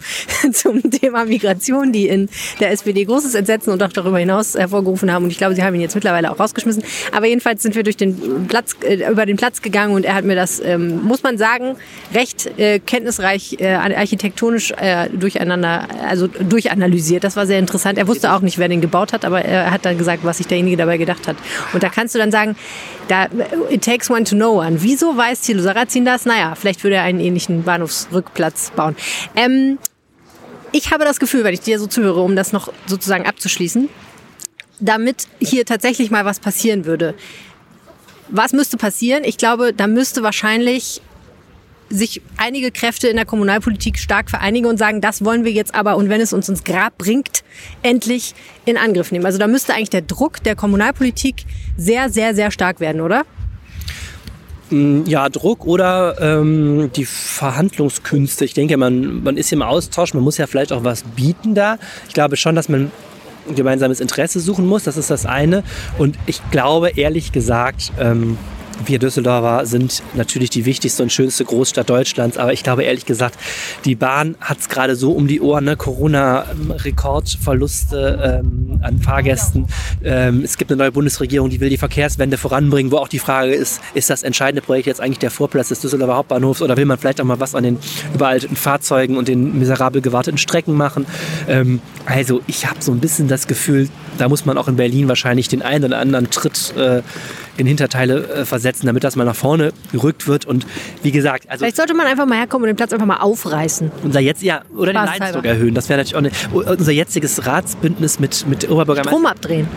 zum, Thema Migration, die in der SPD großes Entsetzen und auch darüber hinaus hervorgerufen haben. Und ich glaube, sie haben ihn jetzt mittlerweile auch rausgeschmissen. Aber jedenfalls sind wir durch den Platz, äh, über den Platz gegangen und er hat mir das, ähm, muss man sagen, recht äh, kenntnisreich äh, architektonisch durcheinander, also durchanalysiert. Das war sehr interessant. Er wusste auch nicht, wer den gebaut hat, aber er hat dann gesagt, was sich derjenige dabei gedacht hat. Und da kannst du dann sagen, da, it takes one to know one. Wieso weiß Thilo Sarrazin das? Naja, vielleicht würde er einen ähnlichen Bahnhofsrückplatz bauen. Ähm, ich habe das Gefühl, wenn ich dir so zuhöre, um das noch sozusagen abzuschließen, damit hier tatsächlich mal was passieren würde. Was müsste passieren? Ich glaube, da müsste wahrscheinlich sich einige Kräfte in der Kommunalpolitik stark vereinigen und sagen, das wollen wir jetzt aber und wenn es uns ins Grab bringt, endlich in Angriff nehmen. Also da müsste eigentlich der Druck der Kommunalpolitik sehr, sehr, sehr stark werden, oder? Mm, ja, Druck oder ähm, die Verhandlungskünste. Ich denke, man, man ist im Austausch, man muss ja vielleicht auch was bieten da. Ich glaube schon, dass man ein gemeinsames Interesse suchen muss, das ist das eine. Und ich glaube ehrlich gesagt, ähm, wir Düsseldorfer sind natürlich die wichtigste und schönste Großstadt Deutschlands, aber ich glaube ehrlich gesagt, die Bahn hat es gerade so um die Ohren, ne? Corona-Rekordverluste ähm, an Fahrgästen. Ähm, es gibt eine neue Bundesregierung, die will die Verkehrswende voranbringen, wo auch die Frage ist, ist das entscheidende Projekt jetzt eigentlich der Vorplatz des Düsseldorfer Hauptbahnhofs oder will man vielleicht auch mal was an den überalteten Fahrzeugen und den miserabel gewarteten Strecken machen? Ähm, also ich habe so ein bisschen das Gefühl, da muss man auch in Berlin wahrscheinlich den einen oder anderen Tritt äh, in Hinterteile äh, versetzen, damit das mal nach vorne gerückt wird. Und wie gesagt, also Vielleicht sollte man einfach mal herkommen und den Platz einfach mal aufreißen. unser jetzt ja oder den Spaßhalber. Leidensdruck erhöhen, das wäre natürlich auch eine, unser jetziges Ratsbündnis mit mit Oberbürgermeister. Strom abdrehen.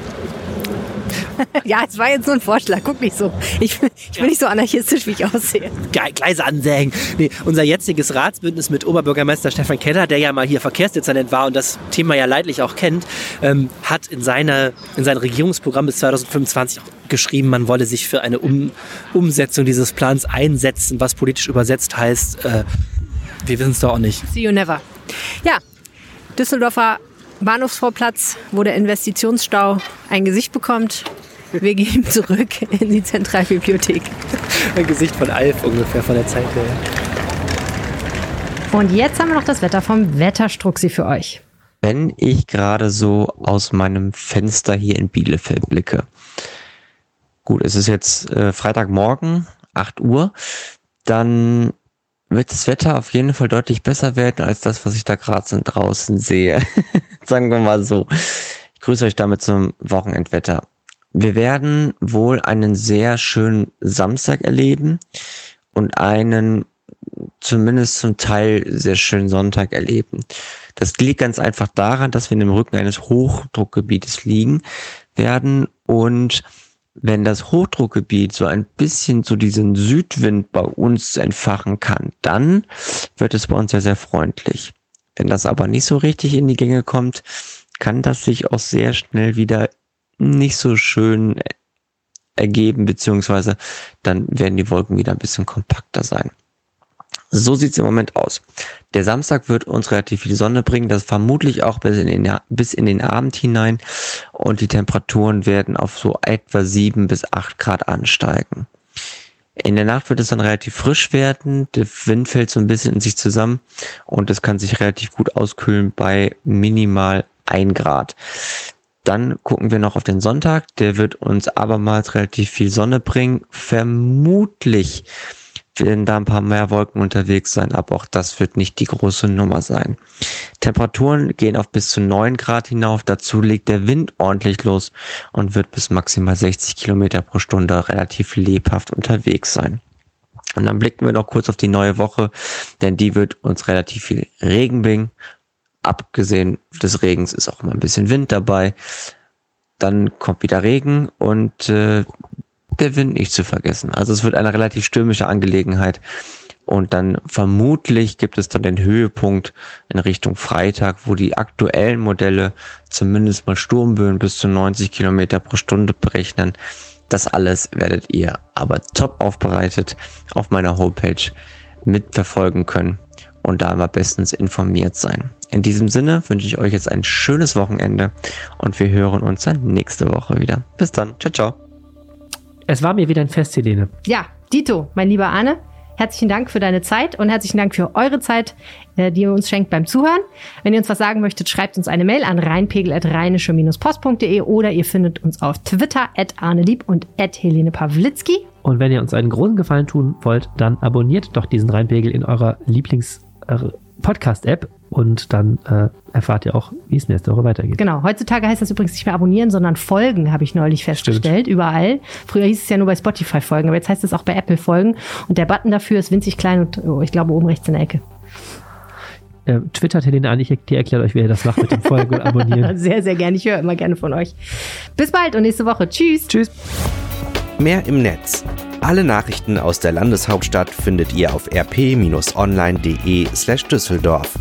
ja, es war jetzt nur ein Vorschlag. Guck nicht so. Ich, bin- ich bin nicht so anarchistisch, wie ich aussehe. Ge- Gleise ansägen. Nee, unser jetziges Ratsbündnis mit Oberbürgermeister Stefan Keller, der ja mal hier Verkehrsdezernent war und das Thema ja leidlich auch kennt, ähm, hat in, seiner, in sein Regierungsprogramm bis 2025 auch geschrieben, man wolle sich für eine um Umsetzung dieses Plans einsetzen, was politisch übersetzt heißt, äh, wir wissen es doch auch nicht. See you never. Ja, Düsseldorfer Bahnhofsvorplatz, wo der Investitionsstau ein Gesicht bekommt. Wir gehen zurück in die Zentralbibliothek. Ein Gesicht von Alf ungefähr von der Zeit her. Und jetzt haben wir noch das Wetter vom Wetterstruxi für euch. wenn ich gerade so aus meinem Fenster hier in Bielefeld blicke. Gut, es ist jetzt äh, Freitagmorgen, 8 Uhr, dann wird das Wetter auf jeden Fall deutlich besser werden als das, was ich da gerade draußen sehe. Sagen wir mal so. Ich grüße euch damit zum Wochenendwetter. Wir werden wohl einen sehr schönen Samstag erleben und einen zumindest zum Teil sehr schönen Sonntag erleben. Das liegt ganz einfach daran, dass wir in dem Rücken eines Hochdruckgebietes liegen werden und wenn das Hochdruckgebiet so ein bisschen so diesen Südwind bei uns entfachen kann, dann wird es bei uns sehr, sehr freundlich. Wenn das aber nicht so richtig in die Gänge kommt, kann das sich auch sehr schnell wieder nicht so schön ergeben, beziehungsweise dann werden die Wolken wieder ein bisschen kompakter sein. So sieht's im Moment aus. Der Samstag wird uns relativ viel Sonne bringen, das vermutlich auch bis in, den, bis in den Abend hinein und die Temperaturen werden auf so etwa sieben bis acht Grad ansteigen. In der Nacht wird es dann relativ frisch werden, der Wind fällt so ein bisschen in sich zusammen und es kann sich relativ gut auskühlen bei minimal ein Grad. Dann gucken wir noch auf den Sonntag, der wird uns abermals relativ viel Sonne bringen, vermutlich werden da ein paar mehr Wolken unterwegs sein, aber auch das wird nicht die große Nummer sein. Temperaturen gehen auf bis zu 9 Grad hinauf, dazu legt der Wind ordentlich los und wird bis maximal 60 Kilometer pro Stunde relativ lebhaft unterwegs sein. Und dann blicken wir noch kurz auf die neue Woche, denn die wird uns relativ viel Regen bringen. Abgesehen des Regens ist auch immer ein bisschen Wind dabei. Dann kommt wieder Regen und äh, der Wind nicht zu vergessen. Also es wird eine relativ stürmische Angelegenheit. Und dann vermutlich gibt es dann den Höhepunkt in Richtung Freitag, wo die aktuellen Modelle zumindest mal Sturmböen bis zu 90 Kilometer pro Stunde berechnen. Das alles werdet ihr aber top aufbereitet auf meiner Homepage mitverfolgen können und da immer bestens informiert sein. In diesem Sinne wünsche ich euch jetzt ein schönes Wochenende und wir hören uns dann nächste Woche wieder. Bis dann. Ciao, ciao. Es war mir wieder ein Fest, Helene. Ja, Dito, mein lieber Arne, herzlichen Dank für deine Zeit und herzlichen Dank für eure Zeit, äh, die ihr uns schenkt beim Zuhören. Wenn ihr uns was sagen möchtet, schreibt uns eine Mail an rheinpegel.rheinische-post.de oder ihr findet uns auf Twitter at arnelieb und at Helene Pawlitzki. Und wenn ihr uns einen großen Gefallen tun wollt, dann abonniert doch diesen Rheinpegel in eurer Lieblings-Podcast-App und dann äh, erfahrt ihr auch, wie es nächste Woche weitergeht. Genau, heutzutage heißt das übrigens nicht mehr abonnieren, sondern folgen, habe ich neulich festgestellt, überall. Früher hieß es ja nur bei Spotify folgen, aber jetzt heißt es auch bei Apple folgen. Und der Button dafür ist winzig klein und oh, ich glaube oben rechts in der Ecke. Äh, twittert Helene an, ich, die erklärt euch, wie ihr das macht mit dem Folgen und Abonnieren. Sehr, sehr gerne. Ich höre immer gerne von euch. Bis bald und nächste Woche. Tschüss. Tschüss. Mehr im Netz. Alle Nachrichten aus der Landeshauptstadt findet ihr auf rp-online.de slash Düsseldorf.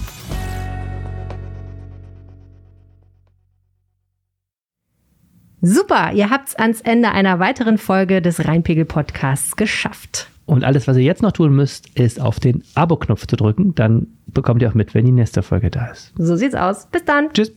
Super, ihr habt's ans Ende einer weiteren Folge des Rheinpegel-Podcasts geschafft. Und alles, was ihr jetzt noch tun müsst, ist auf den Abo-Knopf zu drücken. Dann bekommt ihr auch mit, wenn die nächste Folge da ist. So sieht's aus. Bis dann. Tschüss.